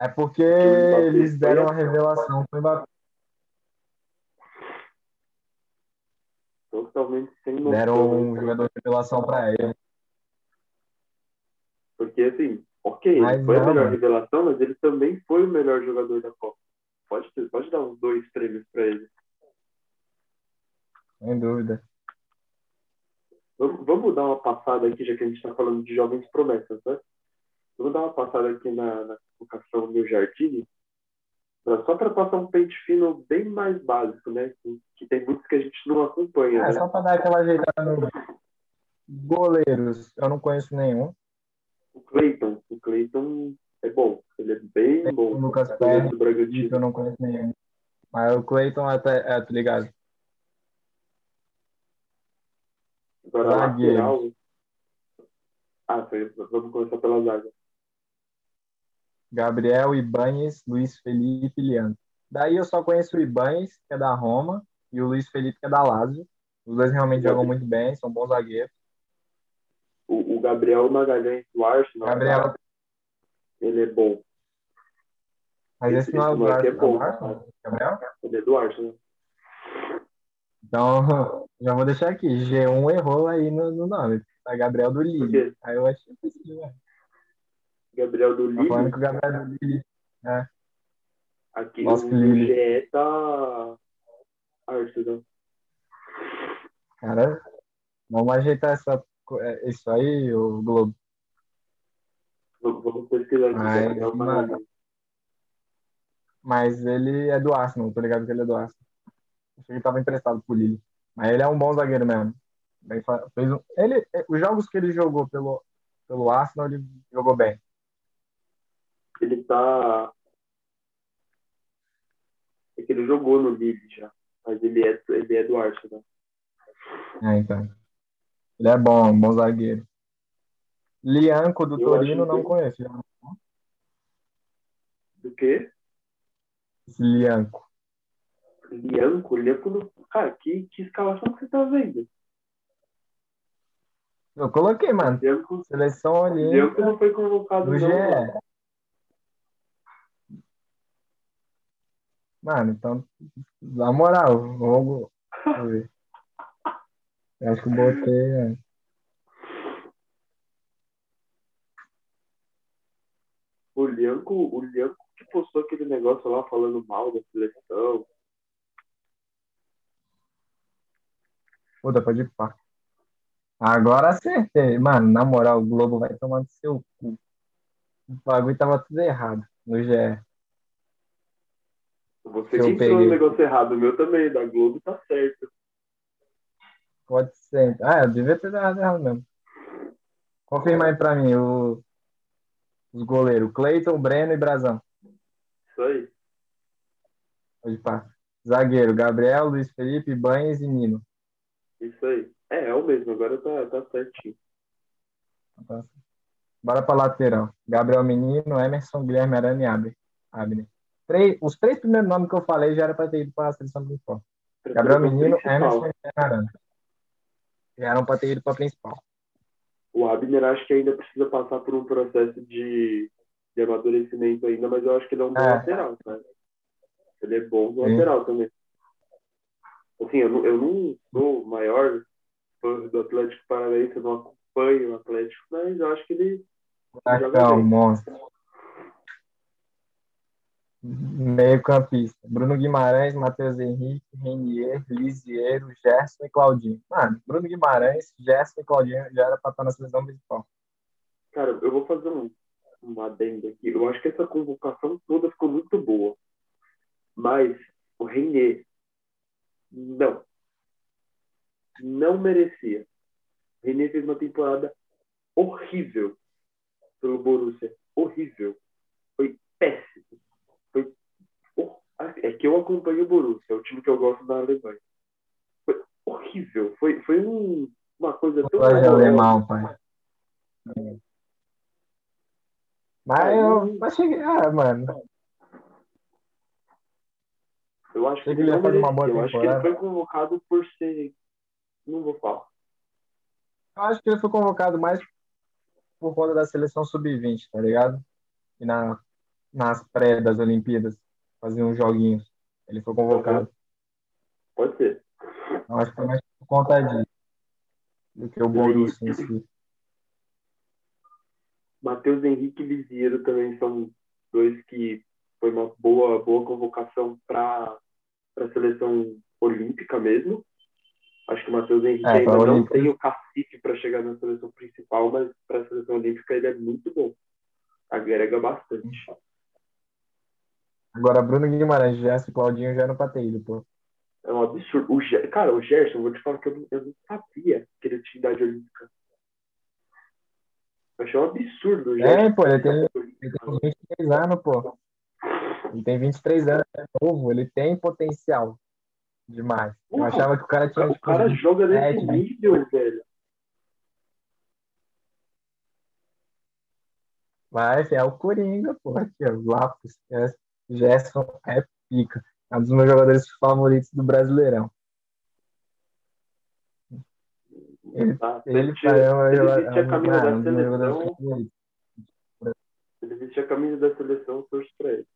É porque eles foi deram uma a- revelação pro Mbappé. Totalmente sem noção. Deram né, um jogador de revelação pra ele. Porque, assim, ok, Mas ele foi a não, melhor mano. revelação, mas ele também foi o melhor jogador da Copa. Pode, pode dar uns dois prêmios pra ele. Sem dúvida. Vamos, vamos dar uma passada aqui, já que a gente está falando de jovens promessas, né? Vamos dar uma passada aqui na, na convocação do Jardine, pra- só para passar um pente fino bem mais básico, né? Que, que tem muitos que a gente não acompanha, É né? só pra dar aquela ajeitada no. Goleiros, eu não conheço nenhum. O Cleiton, o Cleiton é bom, ele é bem O bom. Lucas Goleiro Perry, do Bragantino. eu não conheço nenhum. Mas o Cleiton até, é, tô ligado. Agora, Zagueiros. lateral. Ah, foi, vamos começar pela zaga. Gabriel, Ibanes, Luiz Felipe e Leandro. Daí eu só conheço o Ibanes, que é da Roma, e o Luiz Felipe, que é da Lazio. Os dois realmente Gabriel. jogam muito bem, são bons zagueiros. O, o Gabriel Magalhães do Arsenal, Gabriel, ele é bom. mas esse não é o moleque é bom, é Arsenal? Gabriel? Ele é do Arsenal. Então, (laughs) já vou deixar aqui. G1 errou aí no, no nome. Tá Gabriel do Lille. quê? Aí eu achei que né? Gabriel do Tá falando que o Gabriel do Lille. aqui Nossa, o, que o Lille. GE tá Arsenal. Cara, vamos ajeitar essa, é, isso aí, o Globo. Vamos pesquisar. Mas, mano. Mas ele é do Arsenal, tô ligado que ele é do Arsenal. Achei que ele tava emprestado pro Lille. Mas ele é um bom zagueiro mesmo. Bem fez um- ele, os jogos que ele jogou pelo, pelo Arsenal, ele jogou bem. Ele tá. É que ele jogou no Lille já. Mas ele é, ele é do Arsenal. É, então. Ele é bom, um bom zagueiro. Lianco do Eu Torino, não que- conheço. Do quê? Lianco. Lianco? Lianco no... Cara, que, que escalação que você tá vendo? Eu coloquei, mano. Lianco, Seleção Lianco Olímpica não foi convocado, do não. GE. mano. Mano, então, na moral, vamos. Deixa eu ver. Eu acho que eu botei. né? O Lianco, o Lianco que postou aquele negócio lá falando mal da seleção. Puta, pode ir pá. Agora acertei. Mano, na moral, o Globo vai tomar no seu cu. O bagulho tava tudo errado no GE. Você que peguei. no negócio errado, o meu também, da Globo tá certo. Pode ser. Ah, eu devia ter dado errado mesmo. Confirma aí pra mim o, os goleiros. Cleiton, Breno e Brazão. Isso aí. Pode pá. Zagueiro, Gabriel, Luiz Felipe, Banhes e Nino. Isso aí. É, é o mesmo, agora tá, tá certinho. Bora pra lateral. Gabriel Menino, Emerson, Guilherme Arana e Abner. Três, os três primeiros nomes que eu falei já era pra ter ido pra seleção principal. Gabriel Menino, principal. Emerson e Guilherme Arana. Já eram pra ter ido pra principal. O Abner acho que ainda precisa passar por um processo de, de amadurecimento ainda, mas eu acho que ele é um bom É. lateral, cara. Ele é bom no Sim. lateral também. Assim, eu não, eu não sou o maior fã do Atlético Paranaense, eu não acompanho o Atlético, mas eu acho que ele joga Buracão, bem. monstro. Meio campista. Bruno Guimarães, Matheus Henrique, Renier, Lisiero, Gerson e Claudinho. Mano, Bruno Guimarães, Gerson e Claudinho já era pra estar na seleção principal. Cara, eu vou fazer um, um adendo aqui. Eu acho que essa convocação toda ficou muito boa. Mas o Renier, não. Não merecia. O Renier fez uma temporada horrível pelo Borussia. Horrível. Foi péssimo. É que eu acompanho o Borussia, é o time que eu gosto da Alemanha. Foi horrível. Foi, foi um- uma coisa tão Hoje é alemão, pai. Mas eu achei que. Ah, mano. Eu acho que ele ele fazer uma boa Eu acho que ele foi convocado por ser. Não vou falar. Eu acho que ele foi convocado mais por conta da seleção sub-20, tá ligado? E na, nas pré das Olimpíadas, fazer uns joguinhos. Ele foi convocado. Pode ser. Eu acho que foi mais por conta disso do que o Borussia em si. Matheus Henrique e também são dois que foi uma boa, boa convocação para a seleção olímpica mesmo. Acho que o Matheus Henrique É, ainda não tem o cacife para chegar na seleção principal, mas para a seleção olímpica ele é muito bom. Agrega bastante. Agora, Bruno Guimarães, Gerson e Claudinho já eram pra ter ido, pô. É um absurdo. O Ger- Cara, o Gerson, eu vou te falar que eu não, eu não sabia que ele tinha idade olímpica. Eu achei um absurdo o Gerson. É, pô, ele tem, ele tem olímpica. 23 anos, pô. Ele tem 23 anos, é novo, ele tem potencial demais. Eu Porra, achava que o cara tinha O tipo, cara joga nesse 27, né? nível, velho. Vai, é o Coringa, pô. Aqui, ó, Lápis. é- Gerson é pica. É um dos meus jogadores favoritos do Brasileirão. Ele, Tá? ele, é um ele vestia a é camisa da um seleção. Ele vestia a camisa da seleção, torço pra ele.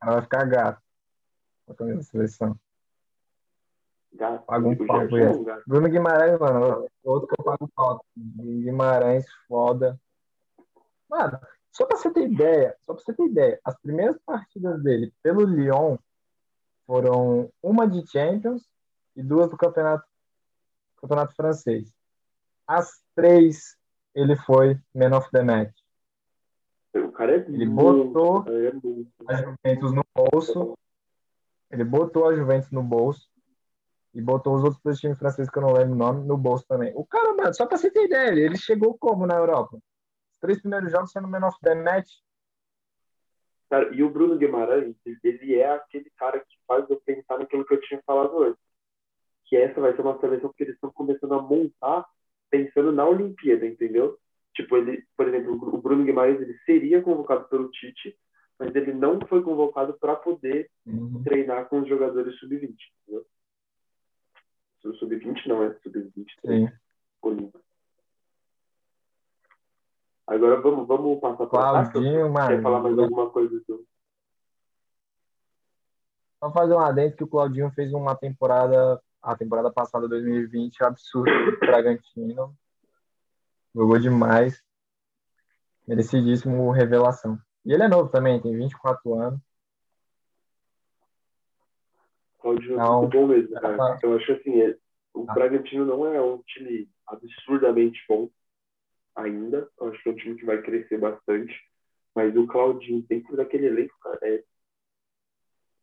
Cara vai ficar gato com a camisa da seleção. Gato. Paga um pau por é. Bruno Guimarães, mano, outro que eu pago falta. Guimarães, foda. Mano, só pra você ter ideia, só pra você ter ideia, as primeiras partidas dele pelo Lyon foram uma de Champions e duas do campeonato, campeonato francês. As três ele foi man of the match. O cara é Ele botou- é. A Juventus no bolso, ele botou a Juventus no bolso e botou os outros dois times franceses que eu não lembro o nome no bolso também. O cara, mano, só pra você ter ideia, ele chegou como na Europa? Três primeiros jogos sendo man of the match. Cara, e o Bruno Guimarães, ele é aquele cara que faz eu pensar naquilo que eu tinha falado antes. Que essa vai ser uma seleção que eles estão começando a montar pensando na Olimpíada, entendeu? Tipo, ele, por exemplo, o Bruno Guimarães, ele seria convocado pelo Tite, mas ele não foi convocado para poder treinar com os jogadores sub-20, entendeu? Sub-20 não, é sub-23. Sim. Olímpico. Agora vamos, vamos passar para Claudinho, mano. Quer falar mais alguma coisa do, Só fazer um adendo que o Claudinho fez uma temporada, a temporada passada, 2020, absurda o Bragantino. Jogou demais. Merecidíssimo revelação. E ele é novo também, tem 24 anos. Claudio é Não, muito bom mesmo, cara. tá. Eu acho assim, é- o Ah. Bragantino não é um time absurdamente bom ainda. Acho que é um time que vai crescer bastante. Mas o Claudinho, dentro daquele elenco, cara, é...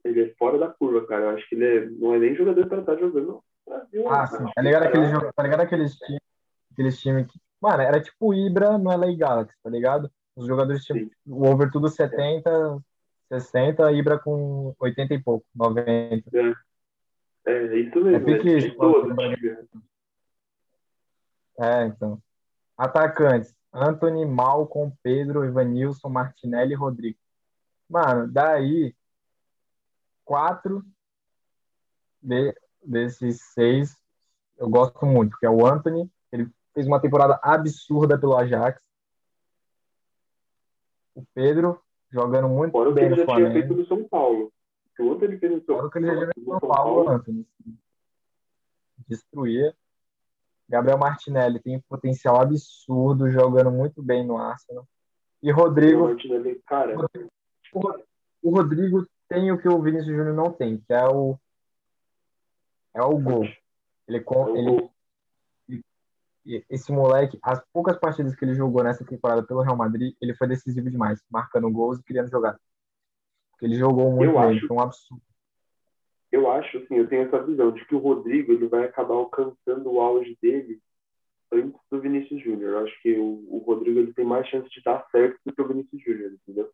ele é fora da curva, cara. Eu acho que ele é... não é nem jogador para estar jogando no Brasil. Ah, né? sim. Tá ligado aquele jogo, tá ligado aqueles times, aqueles times que. Mano, era tipo o Ibra no LA Galaxy, tá ligado? Os jogadores tinham Sim. o over tudo 70, 60, Ibra com 80 e pouco, 90. É, isso mesmo. É pique é isso, de todo time, né? É, então. Atacantes: Anthony, Malcom, Pedro, Evanilson, Martinelli e Rodrigo. Mano, daí, quatro de- desses seis eu gosto muito, que é o Anthony. Ele fez uma temporada absurda pelo Ajax. O Pedro, jogando muito Fora o que bem ele já tinha feito no São Paulo. O outro ele fez no São, Fora o que ele já tinha feito no São Paulo, Paulo. Anthony. Destruía. Gabriel Martinelli tem potencial absurdo, jogando muito bem no Arsenal. E Rodrigo cara, o Ro- o Rodrigo tem o que o Vinícius Júnior não tem, que é o é o gol. Ele, é com- o ele esse moleque, as poucas partidas que ele jogou nessa temporada pelo Real Madrid, ele foi decisivo demais, marcando gols e criando jogadas. Ele jogou muito Eu bem, acho- foi um absurdo. Eu acho, assim, eu tenho essa visão de que o Rodrigo ele vai acabar alcançando o auge dele antes do Vinícius Júnior. Eu acho que o, o Rodrigo ele tem mais chance de dar certo do que o Vinícius Júnior, entendeu?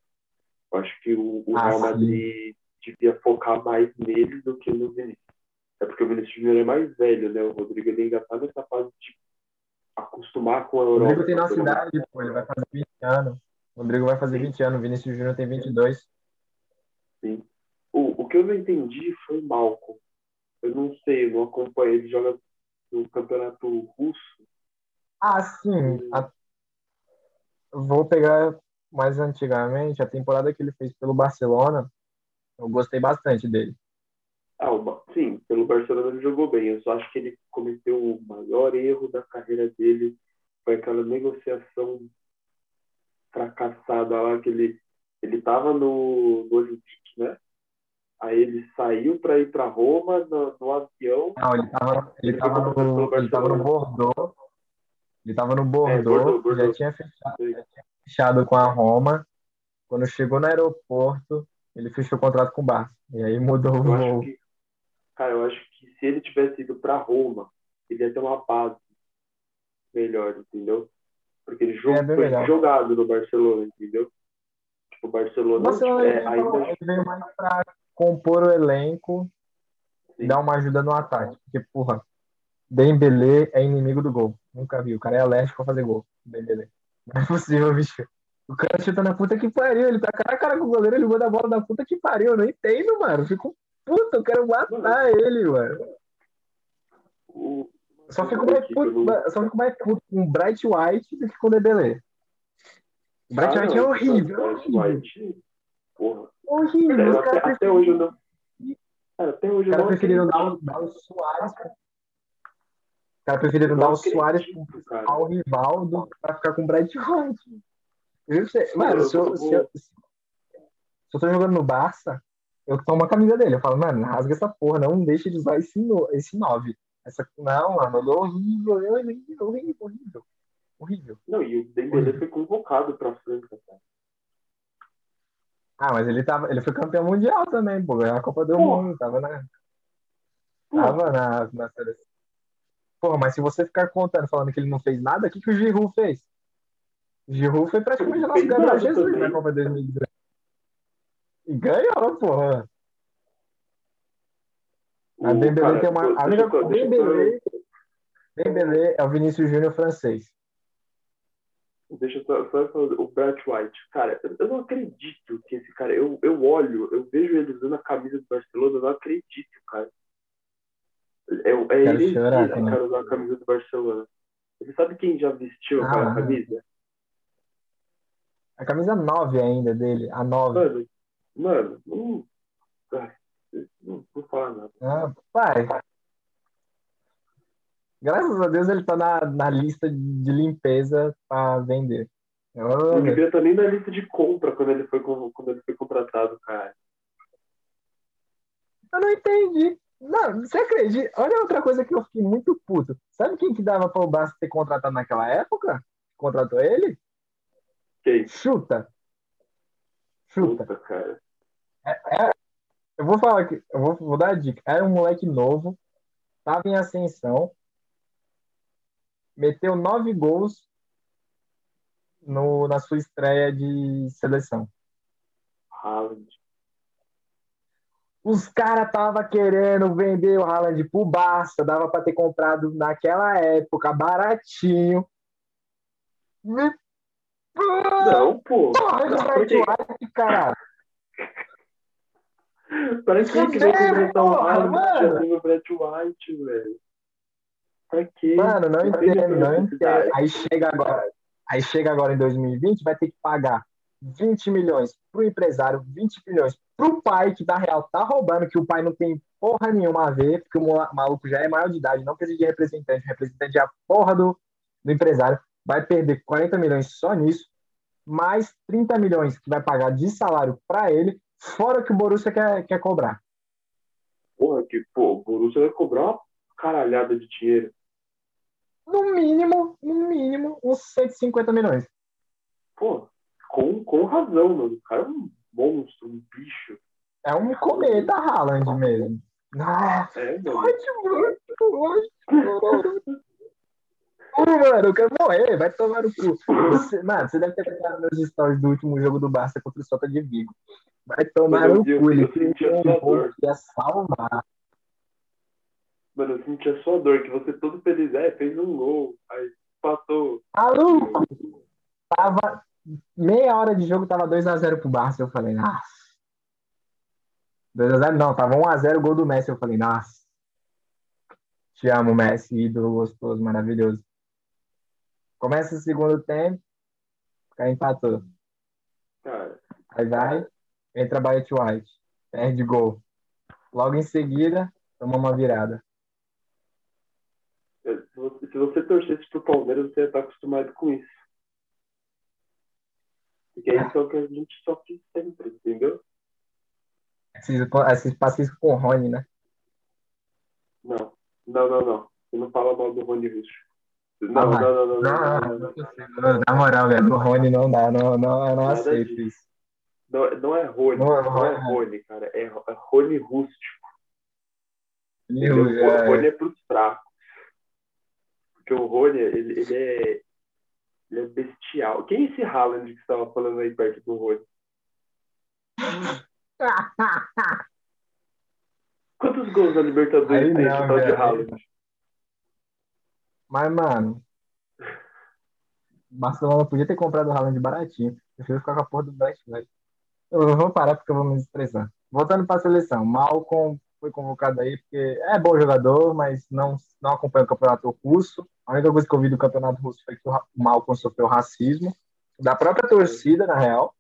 Eu acho que o, o Ah, Real sim. Madrid devia focar mais nele do que no Vinícius. É porque o Vinícius Júnior é mais velho, né? O Rodrigo ele ainda tá nessa fase de acostumar com a O Europa. Rodrigo tem nossa pelo menos. idade, pô, ele vai fazer 20 anos. O Rodrigo vai fazer 20 anos, o Vinícius Júnior tem 22. Sim. Que eu não entendi foi o Malcolm. Eu não sei, eu não acompanho. Ele joga no campeonato russo. Ah, sim. A- Vou pegar mais antigamente, a temporada que ele fez pelo Barcelona, eu gostei bastante dele. Ah, sim, pelo Barcelona ele jogou bem. Eu só acho que ele cometeu o maior erro da carreira dele. Foi aquela negociação fracassada lá que ele ele estava no, no Olympique, né? Aí ele saiu para ir para Roma no, no avião. Não, ele tava, ele tava foi no, pelo ele tava no. Bordeaux. Ele tava no É, Bordeaux, Bordeaux, Bordeaux. já tinha fechado, já tinha fechado com a Roma. Quando chegou no aeroporto, ele fechou o contrato com o Barça. E aí mudou o Eu voo. acho que, cara, eu acho que se ele tivesse ido para Roma, ele ia ter uma base melhor, entendeu? Porque ele jogou, É, bem foi melhor. jogado no Barcelona, entendeu? O Barcelona, é, ele veio, ainda ele veio mais pra compor o elenco e Sim. dar uma ajuda no ataque. Porque, porra, Dembélé é inimigo do gol. Nunca vi. O cara é alérgico a fazer gol. Dembélé. Não é possível, (laughs) bicho. O cara chuta na puta que pariu. Ele tá cara a cara com o goleiro, ele manda a bola da puta que pariu. Eu não entendo, mano. Eu Fico puta, eu quero matar ele, mano. o, Só fico mais puto, só fico mais puto com o Bright White do que com o Dembélé. O Bright White é horrível, o horrível. White, porra. Horrível. Cara, eu até, até hoje eu não. Cara, até hoje eu não preferiram dar dar o Soares. Os caras preferiram dar o Soares pro acredito, cara. principal rival do que pra ficar com o Bright White. Eu sei, Mano, eu se eu, se, eu, se eu tô jogando no Barça, eu tomo a camisa dele. Eu falo, mano, rasga essa porra, não deixa de usar esse, no, esse 9. Essa, não, mano, é horrível, é horrível, horrível, horrível. Horrível. Não, e o Dembélé foi convocado pra França, cara. Ah, mas ele, tava, ele foi campeão mundial também, pô. Ganhou a Copa do Porra. Mundo, tava na, tava na, na seleção. Porra, mas se você ficar contando, falando que ele não fez nada, o que, que o Giroud fez? O Giroud foi praticamente o nosso Gabriel Jesus também. na Copa 2018. E ganhou, porra. A Dembélé cara, tem uma. A única Dembélé, Dembélé é o Vinícius Júnior francês. Deixa eu só, só falar, o Brett White. Cara, eu, eu não acredito que esse cara. Eu, eu olho, eu vejo ele usando a camisa do Barcelona, eu não acredito, cara. É, é heresia chorar esse cara usar a camisa do Barcelona. Você sabe quem já vestiu Ah, ah. camisa? A camisa 9 ainda dele, a 9. Mano, mano, não. Não, não fala nada. Ah, pai. Graças a Deus ele tá na, na lista de limpeza para vender. Não Oh, devia estar nem na lista de compra quando ele foi, quando ele foi contratado, cara. eu não entendi. Não, você acredita? Olha outra coisa que eu fiquei muito puto. Sabe quem que dava para o Barça ter contratado naquela época? Contratou ele? Que Chuta. Chuta. puta, cara. Eu vou falar aqui, eu vou, vou dar a dica. Era um moleque novo, tava em ascensão, meteu nove gols no, na sua estreia de seleção. Haaland. Os caras tava querendo vender o Haaland pro Barça, dava para ter comprado naquela época, baratinho. Me... Não, pô. Porra, Não, quê? White, caralho. Pra que que vai Fudeu, contratar o Haaland mano. o Brett White, velho? Mano, não entendo, não entendo. Aí chega agora, aí chega agora em 2020, vai ter que pagar 20 milhões pro empresário, 20 milhões pro pai, que na real tá roubando, que o pai não tem porra nenhuma a ver, porque o maluco já é maior de idade, não precisa de representante, o representante é a porra do, do empresário, vai perder 40 milhões só nisso, mais 30 milhões que vai pagar de salário pra ele, fora que o Borussia quer, quer cobrar. Porra, que, pô, o Borussia vai cobrar uma caralhada de dinheiro. No mínimo, no mínimo, uns 150 milhões. Pô, com, com razão, mano. O cara é um monstro, um bicho. É um cometa Haaland mesmo. Nossa, É, mano. ótimo, ótimo. Pô, mano, eu quero morrer, vai tomar no cu. Você- mano, você deve ter pegado meus stories do último jogo do Barça contra o Sota de Vigo. Vai tomar Mano, eu no cu, ele um gol que ia salvar. Mano, eu senti a sua dor, que você todo feliz, é, fez um gol, aí empatou. Maluco, tava meia hora de jogo, tava 2x0 pro Barça. Eu falei, nossa. 2x0 não, tava 1x0 gol do Messi. Eu falei, nossa. Te amo, Messi, ídolo gostoso, maravilhoso. Começa o segundo tempo, aí empatou. Cara, Aí vai, entra Barrett White, perde gol. Logo em seguida, toma uma virada. Se você, se você torcesse pro Palmeiras, você ia estar acostumado com isso. Porque isso é o que a gente sofre sempre, entendeu? Esses, passes com o Rony, né? Não, não, não, não. Você não fala mal do Rony Russo. Não, Ah, não, não, não. Na moral, velho, o Rony não dá, não, não, eu não aceito isso. Não, é- não é Rony, Não é é Rony. Rony, cara. É, é Rony rústico. O é, Rony é pros fracos. Porque o Rony, ele, ele é. Ele é bestial. Quem é esse Haaland que você estava falando aí perto do Rony? (laughs) Quantos gols na Libertadores Aí tem não, de. Haaland? Mas, mano, Barcelona podia ter comprado o Haaland baratinho. Prefiro ficar com a porra do White. Eu vou parar porque eu vou me estressar. Voltando para a seleção, Malcom foi convocado aí porque é bom jogador, mas não, não acompanha o campeonato russo. A única coisa que eu vi do campeonato russo foi que o Malcom sofreu racismo da própria torcida, na real.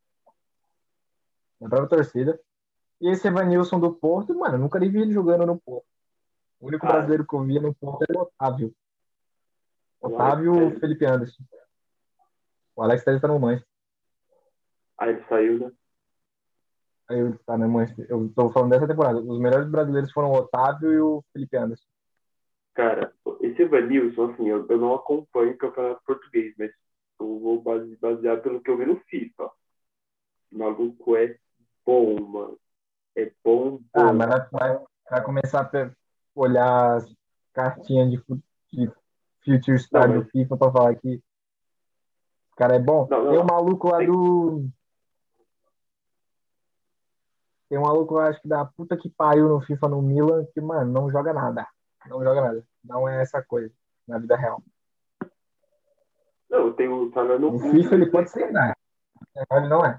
Da própria torcida. E esse Evanilson do Porto, mano, eu nunca nem vi ele jogando no Porto. O único Cara. brasileiro que eu via no Porto era o Otávio. O Otávio Alex e o. Felipe Anderson. O Alex Telles tá no Manchester. Aí ele saiu, né? Aí tá no Manchester. Eu tô falando dessa temporada. Os melhores brasileiros foram o Otávio e o Felipe Anderson. Cara, esse Evanilson, assim, eu, eu não acompanho o campeonato português, mas eu vou base- basear pelo que eu vi no FIFA. O maluco é bom, mano. É bom, bom. Ah, mas vai, vai, começar a olhar as cartinhas de, de Future Star Não, do mas- FIFA pra falar que o cara é bom. Não, não, Tem um maluco lá do. Tem um maluco, acho que da puta que pariu no FIFA no Milan, que, mano, não joga nada. Não joga nada. Não é essa coisa na vida real. Não, tem o tá no No FIFA ele pode ser nada. Ele não é.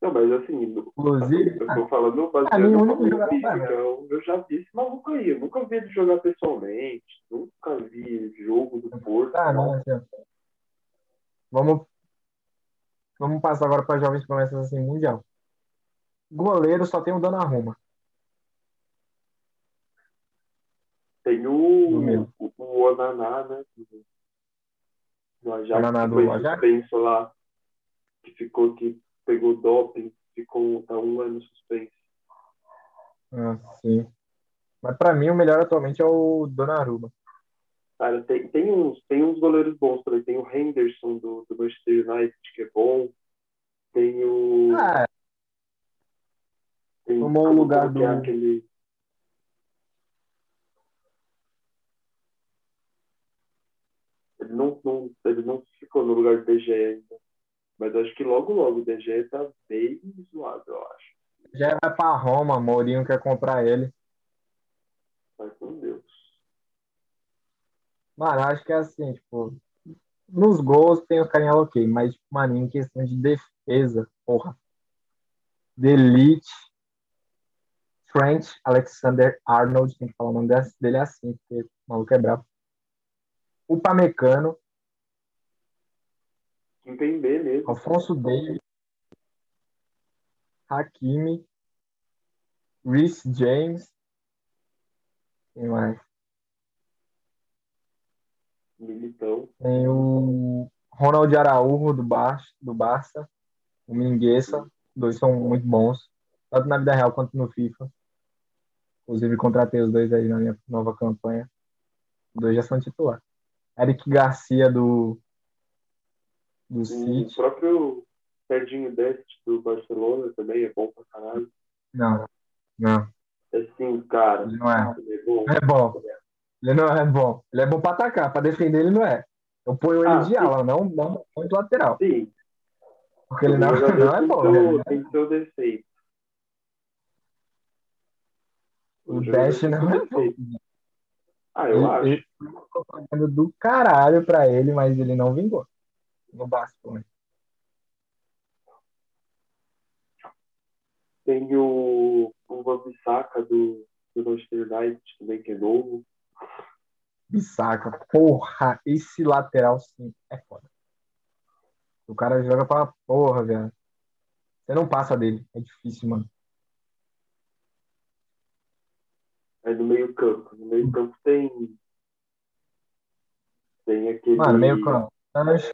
Não, mas assim, Inclusive, eu tô falando pra baseado o no jogador- que eu, eu já vi esse maluco aí. Eu nunca vi ele jogar pessoalmente. Nunca vi jogo do Porto. Tá, não, assim. Vamos, vamos passar agora para jovens promessas assim, mundial. Goleiro só tem o Donnarumma. Tem o, o, o Onaná, né? Do Ajax, Onaná do foi Ajax? suspenso lá. Que ficou, que pegou doping, ficou tá um ano suspenso. Ah, sim. Mas pra mim o melhor atualmente é o Donnarumma. Cara, tem, tem, uns, tem uns goleiros bons também. Tem o Henderson do, do Manchester United, que é bom. Tem o. Ah, tem, tomou o como- lugar é do- aquele. Ele não, ele não ficou no lugar do DG ainda. Mas acho que logo, logo o DG tá bem zoado, eu acho. já vai pra Roma, Mourinho quer comprar ele. Mas com Deus. Mano, acho que é assim, tipo, nos gols tem os carinha ok, mas, tipo, mano, em questão de defesa, porra. De elite, Trent Alexander Arnold, tem que falar o nome dele assim, porque o maluco é brabo. O Pamecano, B mesmo. Alfonso Davis, Hakimi, Reece James, quem mais? Militão. Tem o Ronald Araújo do, Bar do Barça, o Mingueza, dois são muito bons, tanto na vida real quanto no FIFA. Inclusive, contratei os dois aí na minha nova campanha. Os dois já são titular. Eric Garcia do, do O City. próprio Serginho Dest do Barcelona também é bom pra caralho. Não, não, Assim, cara, ele não é. ele é bom. Não é bom. Ele não é bom. Ele é bom pra atacar, pra defender ele não é. Eu ponho ele Ah, de sim. ala, não, não ponho de lateral. Sim, Porque ele o não, não é tem, bom. seu, né? tem seu defeito. O jogador Dash não é bom. Ah, eu Ele- acho. ele- pagando do caralho pra ele, mas ele não vingou. No Bastos. Tem o, o Wambisaka do, do Manchester United também, que é novo. Bissaca. Porra, esse lateral sim é foda. O cara joga pra porra, velho. Você não passa dele. É difícil, mano. Aí no meio campo. No meio campo tem. Tem aquele. Mano, meio campo. Sancho,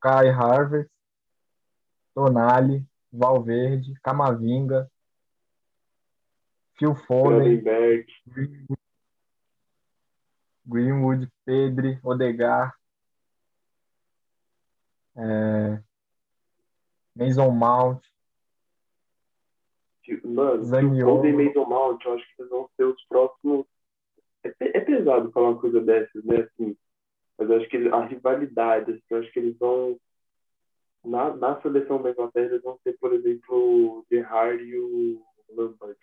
Kai Harvard, Tonali, Valverde, Camavinga, Phil Foden, Cronenberg. Greenwood, Pedri, Odegar, é, Mason Mount, Mano, Zaniolo. Foden e Mason Mount, eu acho que eles vão ser os próximos. É, é pesado falar uma coisa dessas, né? Assim, mas eu acho que a rivalidade, assim, eu acho que eles vão. Na, na seleção da Inglaterra, eles vão ter, por exemplo, o Gerrard e o Lampard.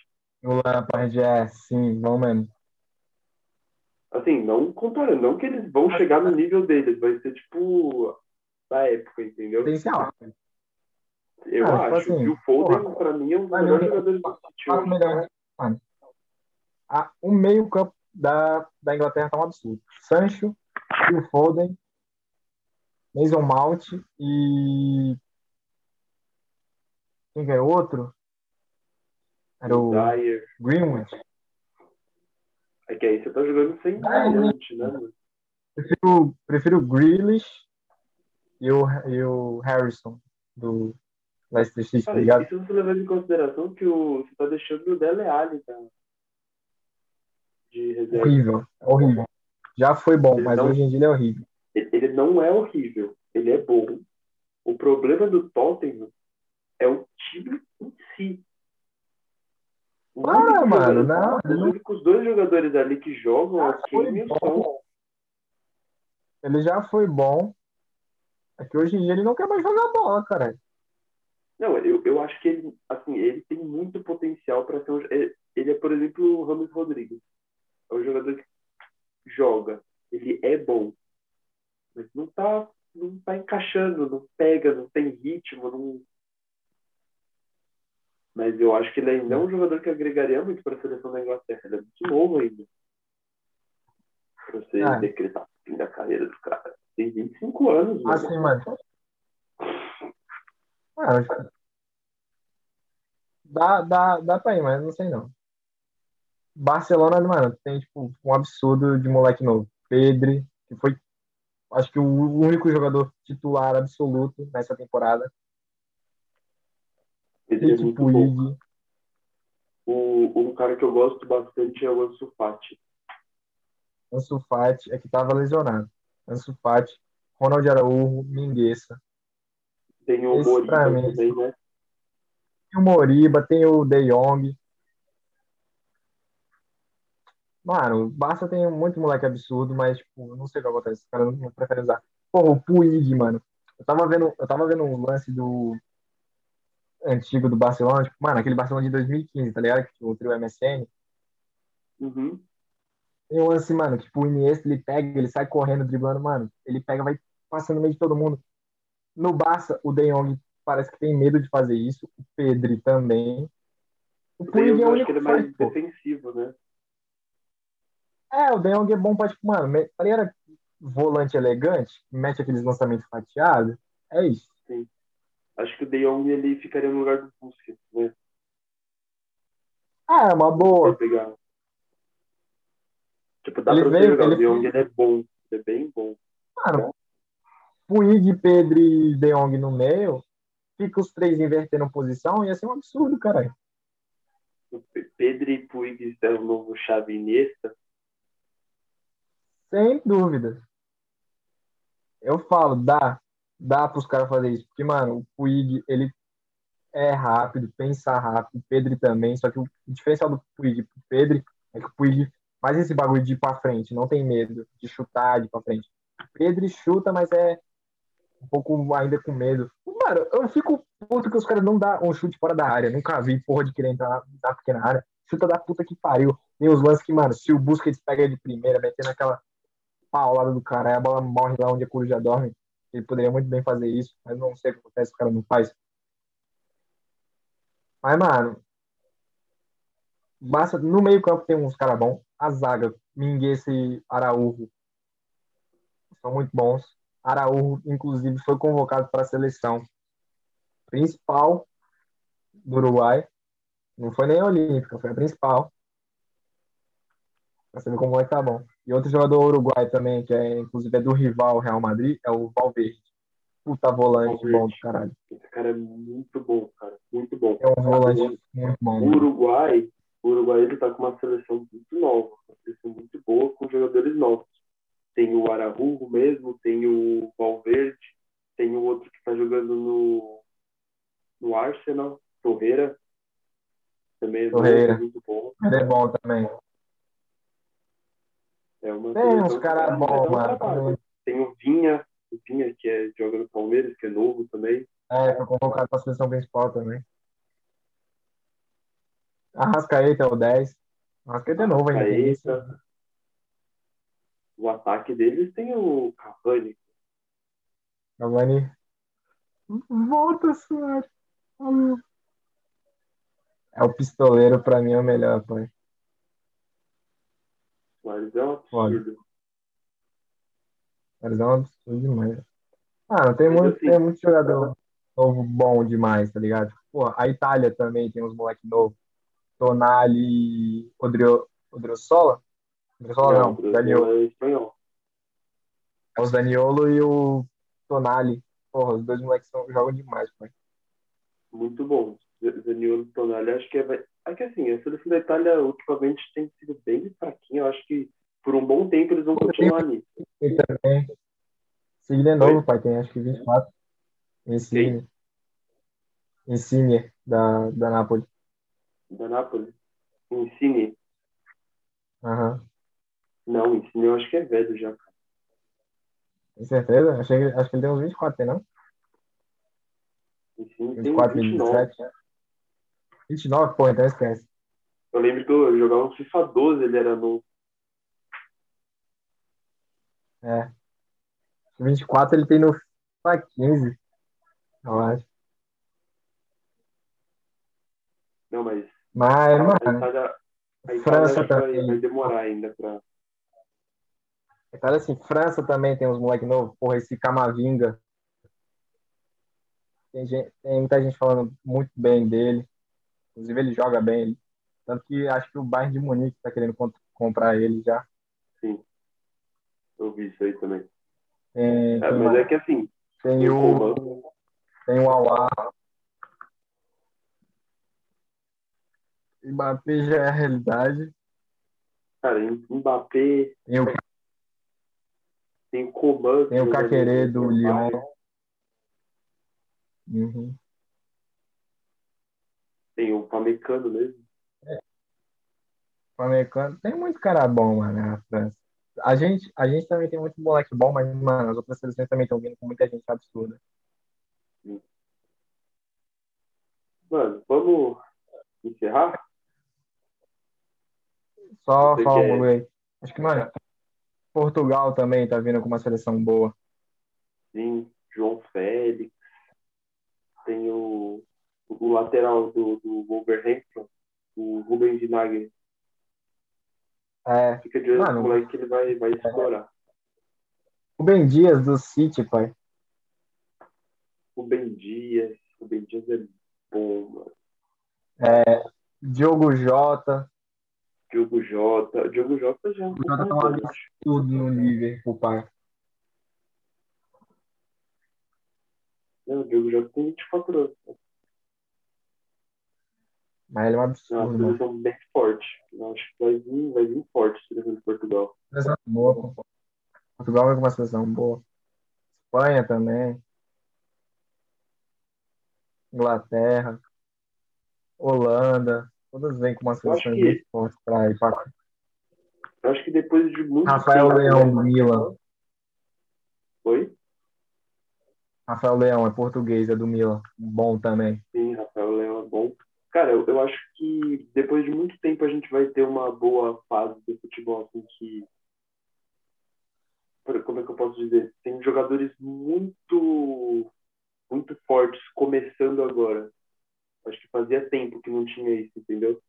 o Lampard, é, sim, vamos mesmo. Assim, não comparando, não que eles vão chegar no nível deles, vai ser tipo da época, entendeu? Potencial. Eu Ah, tipo acho. assim, e o Foden, porra, pra mim, é um dos melhores jogadores do City. Quatro hoje. melhores. Mano, a- o meio campo da, da Inglaterra tá um absurdo. Sancho, Phil Foden, Mason Mount e... Quem que é outro? Era o Dyer. Greenwood. É que aí você tá jogando sem diamante, né? mano? Prefiro, prefiro o Grealish e o, e o Harrison do Leicester City, tá Cara, ligado? isso você levando em consideração que o, você tá deixando o Dele Alli tá? de reserva. Horrível, horrível. Já foi bom, Ele mas não- hoje em dia ele é horrível. Ele, não é horrível, ele é bom. O problema do Tottenham é o time em si. O Ah, mano, não, Os únicos dois jogadores ali que jogam é Já o foi Kane e o Son. bom. Ele já foi bom. É que hoje em dia ele não quer mais jogar bola, cara. Não, eu, eu acho que ele, assim, ele tem muito potencial para ser um. Ele, ele é, por exemplo, o Ramos Rodrigues. É um jogador que joga, ele é bom, mas não tá, não tá encaixando, não pega, não tem ritmo, não. Mas eu acho que ele ainda é um jogador que agregaria muito para a seleção da Inglaterra. Ele é muito novo ainda. Pra você Ah. decretar o fim da carreira do cara. Tem 25 anos, mano. Assim, mano. Ah, que Dá, dá, dá pra ir, mas não sei não. Barcelona, mano, tem tipo um absurdo de moleque novo. Pedri, que foi acho que o único jogador titular absoluto nessa temporada. Pedri é muito bom. O, um cara que eu gosto bastante é o Ansu Fati. Ansu Fati é que estava lesionado. Ansu Fati, Ronald Araújo, Mingueça. Tem o Esse, Moriba também, né? Tem o Moriba, tem o De Jong. Mano, o Barça tem muito moleque absurdo, mas, tipo, não sei o que acontece. Os caras não preferem usar. Porra, o Puig, mano. Eu tava vendo, eu tava vendo um lance do antigo do Barcelona, tipo, mano, aquele Barcelona de 2015, tá ligado? Que tinha o trio MSN. Uhum. Tem um lance, mano, que tipo, o Iniesta, ele pega, ele sai correndo, driblando, mano. Ele pega, vai passando no meio de todo mundo. No Barça, o De Jong parece que tem medo de fazer isso. O Pedri também. O Puig é o único que ele é mais defensivo, né? É, o De Jong é bom pra, tipo, mano, tá ligado? Volante elegante, mete aqueles lançamentos fatiados. É isso. Sim. Acho que o De Jong ele ficaria no lugar do Busquets, né? Ah, é uma boa. Pegar. Tipo, dá ele pra veio. Ele o De Jong ele é bom. Ele é bem bom. Mano, Puig, Pedro e De Jong no meio, fica os três invertendo posição, ia ser um absurdo, caralho. Pedro e Puig é o novo chave Iniesta. Sem dúvida. Eu falo, dá. Dá para os caras fazer isso. Porque, mano, o Puig, ele é rápido, pensa rápido. O Pedro também. Só que o diferencial do Puig pro Pedro é que o Puig faz esse bagulho de ir pra frente. Não tem medo de chutar, de ir pra frente. O Pedro chuta, mas é um pouco ainda com medo. Mano, eu fico puto que os caras não dão um chute fora da área. Nunca vi porra de querer entrar na, na pequena área. Chuta da puta que pariu. Tem os lances que, mano, se o Busquets pega de primeira, metendo aquela paulada do cara, aí a bola morre lá onde a coruja dorme. Ele poderia muito bem fazer isso, mas não sei o que acontece, o cara não faz. Mas, mano, basta, no meio campo tem uns caras bons. A zaga, Mingues e Araújo são muito bons. Araújo, inclusive, foi convocado para a seleção principal do Uruguai. Não foi nem a olímpica, foi a principal. Pra saber como é que tá bom. E outro jogador uruguai também, que é inclusive é do rival Real Madrid, é o Valverde. Puta volante Valverde. bom do caralho. Esse cara é muito bom, cara. Muito bom. É um volante muito bom. O Uruguai, o Uruguai ele tá com uma seleção muito nova, uma seleção muito boa com jogadores novos. Tem o Araújo mesmo, tem o Valverde, tem o outro que tá jogando no, no Arsenal, Torreira. Também é Torreira. muito bom. Ele é bom também. É uma Tem uns caras bons, mano. Tem o Vinha, o Vinha que é, joga no Palmeiras, que é novo também. É, foi convocado para a seleção principal também. Arrascaeta é o 10. Arrascaeta é novo ainda. O ataque deles tem o Cavani. Cavani. Volta, senhor. É o pistoleiro, pra mim, é o melhor, pai. Mas é um absurdo. Mas é um absurdo demais. Ah, tem muito, assim, tem muito jogador novo bom demais, tá ligado? Pô, a Itália também tem uns moleques novos. Tonali, Odrio, Odriozola? Odriozola não, não Daniolo. É espanhol. É os Daniolo e o Tonali. Porra, os dois moleques são, jogam demais, pai. Muito bom. Daniolo e Tonali, acho que é, é que assim, a seleção da Itália ultimamente tem sido bem fraquinha. Eu acho que por um bom tempo eles vão continuar nisso. E também. Signe é novo, pai, tem acho que 24. Insigne. Insigne, da, da Napoli. Da Napoli? Insigne? Aham. Não, Insigne eu acho que é velho já, cara. Tem certeza? Acho que, acho que ele tem uns 24, tem não? Insigne 24, tem 29. 27, 29, pô, então esquece. Eu lembro que eu jogava no FIFA 12, ele era novo. É. 24 ele tem no FIFA 15, eu acho. Não, mas. Mas, mano. A Itália, a Itália França também. Vai demorar ainda pra. Cara, assim, França também tem uns moleque novos. Porra, esse Camavinga. Tem, gente, tem muita gente falando muito bem dele. Inclusive, ele joga bem. Ele, tanto que acho que o Bayern de Munique está querendo comp- comprar ele já. Sim. Eu vi isso aí também. Tem, É, tem mas mais? é que assim, Tem o tem o Awar. Mbappé já é a realidade. cara, Mbappé, Tem o, tem o Coman. tem o Caquerê no do. Lyon. Uhum. Tem o Pamecano mesmo. Americano. Tem muito cara bom, mano, na França. A gente, a gente também tem muito moleque bom, mas, mano, as outras seleções também estão vindo com muita gente absurda. Mano, vamos encerrar? Só falar um bagulho aí. Acho que, mano, Portugal também tá vindo com uma seleção boa. Tem João Félix. Tem o, o lateral do, do Wolverhampton, o Rubem Vinagre. É, Fica de olho no moleque que ele vai, vai explorar. o Ben Dias do City, pai. O Ben Dias. O Ben Dias é bom, mano. Diogo Jota, Diogo Jota. Diogo Jota já é O Jota tá um no Liverpool, pai. Não, o Diogo Jota tem 24 anos. Mas ele é um É uma absurdo, seleção bem forte. Eu acho que vai vir, vai vir forte a seleção de Portugal. Seleção boa. Portugal vem com uma seleção boa. Espanha também. Inglaterra. Holanda. Todas vêm com uma seleção que- muito forte pra ir pra Eu acho que depois de muito Rafael tempo, Leão né? Milan. Oi? Rafael Leão é português, é do Milan. Bom também. Sim, Rafael Leão é bom. Cara, eu, eu acho que depois de muito tempo a gente vai ter uma boa fase do futebol, assim, que. Como é que eu posso dizer? Tem jogadores muito, muito fortes começando agora. Acho que fazia tempo que não tinha isso, entendeu?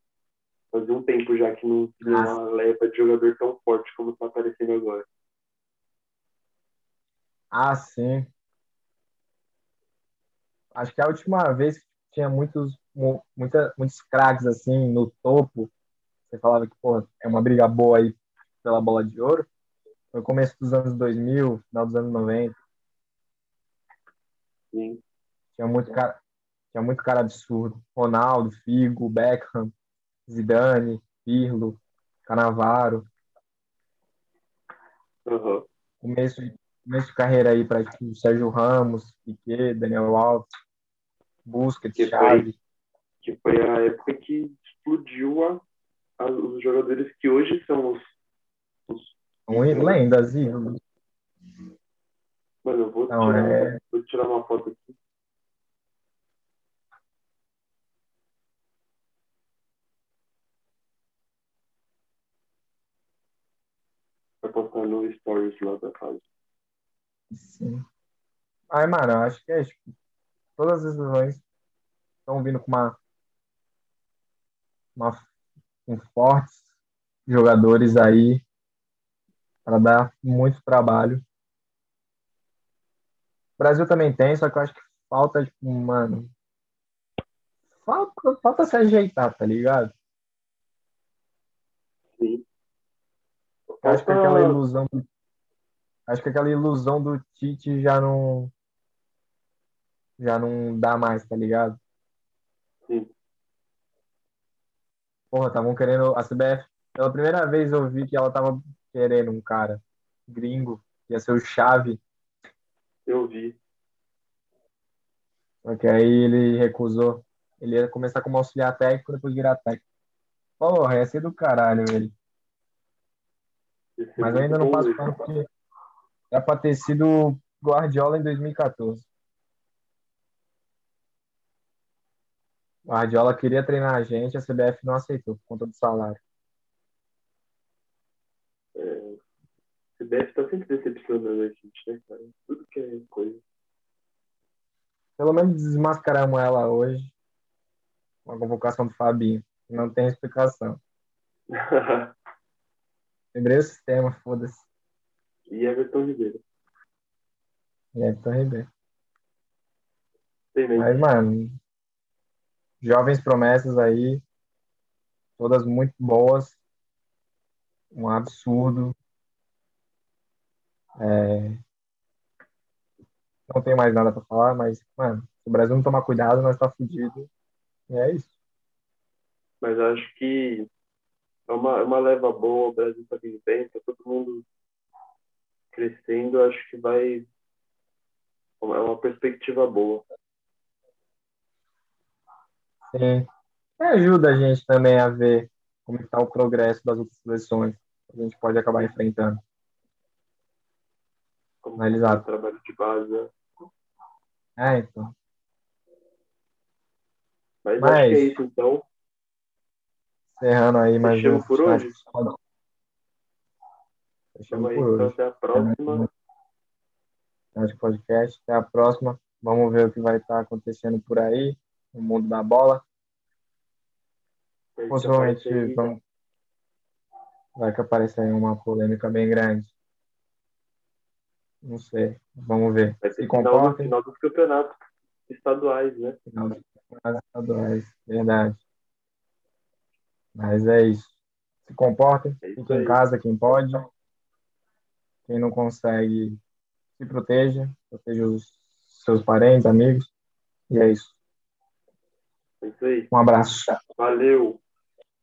Fazia um tempo já que não tinha Ah. uma leva de jogador tão forte como está aparecendo agora. Ah, sim. Acho que a última vez que tinha muitos, mu- muita, muitos craques assim no topo, você falava que pô, é uma briga boa aí pela bola de ouro. Foi começo dos anos 2000, final dos anos 90. Sim. Tinha muito cara, tinha muito cara absurdo. Ronaldo, Figo, Beckham, Zidane, Pirlo, Cannavaro. Aham. Começo, de- começo de carreira aí para tipo, Sérgio Ramos, Piquet, Daniel Alves, Busquets, Xavi. Que foi a época que explodiu a, a- os jogadores que hoje são os. os lendas, ídolos. Mano, eu vou, Não, tirar, é- vou tirar uma foto aqui. Pra postar no Stories lá da fase. Sim. Aí, mano, eu acho que é, tipo, todas as decisões estão vindo com uma, uma com fortes jogadores aí para dar muito trabalho. O Brasil também tem, só que eu acho que falta, tipo, mano, falta, falta se ajeitar, tá ligado? Sim. Eu acho que aquela ilusão do, acho que aquela ilusão do Tite já não já não dá mais, tá ligado? Sim. Porra, estavam querendo a CBF. Pela primeira vez eu vi que ela tava querendo um cara gringo, que ia ser o Chave, Eu vi. só que aí ele recusou. Ele ia começar como auxiliar técnico, depois virar técnico. Porra, ia ser do caralho ele. Mas ainda não passo pano porque era pra ter sido Guardiola em 2014. Guardiola queria treinar a gente, a CBF não aceitou por conta do salário. O CBF tá sempre decepcionando a gente, né, cara? Tudo que é coisa. Pelo menos desmascaramos ela hoje com a convocação do Fabinho. Não tem explicação. (laughs) Lembrei o sistema, foda-se. e Everton Ribeiro. Everton Ribeiro. Tem, né? Mas, mano, jovens promessas aí, todas muito boas, um absurdo. É... Não tenho mais nada para falar, mas, mano, se o Brasil não tomar cuidado, nós tá fudido. E é isso. Mas acho que é uma, é uma leva boa, o Brasil está vindo bem, tá todo mundo crescendo, acho que vai. É uma perspectiva boa. Sim. E ajuda a gente também a ver como está o progresso das outras seleções que a gente pode acabar enfrentando. Como Analisar. trabalho de base, né? É, então. Mas, Mas, acho que é isso, então. Encerrando aí mais um. por hoje? Fechamos por hoje. Então, até a próxima. Acho podcast. Até a próxima. Vamos ver o que vai estar acontecendo por aí, no mundo da bola. Possivelmente vamos... vai que aparecer aí uma polêmica bem grande. Não sei. Vamos ver. Vai ser Se final, final dos campeonatos estaduais, né? Final dos campeonatos estaduais, verdade. Mas é isso. Se comportem, é fiquem em casa quem pode. Quem não consegue, se proteja, proteja os seus parentes, amigos. E é isso. É. Um abraço. Valeu.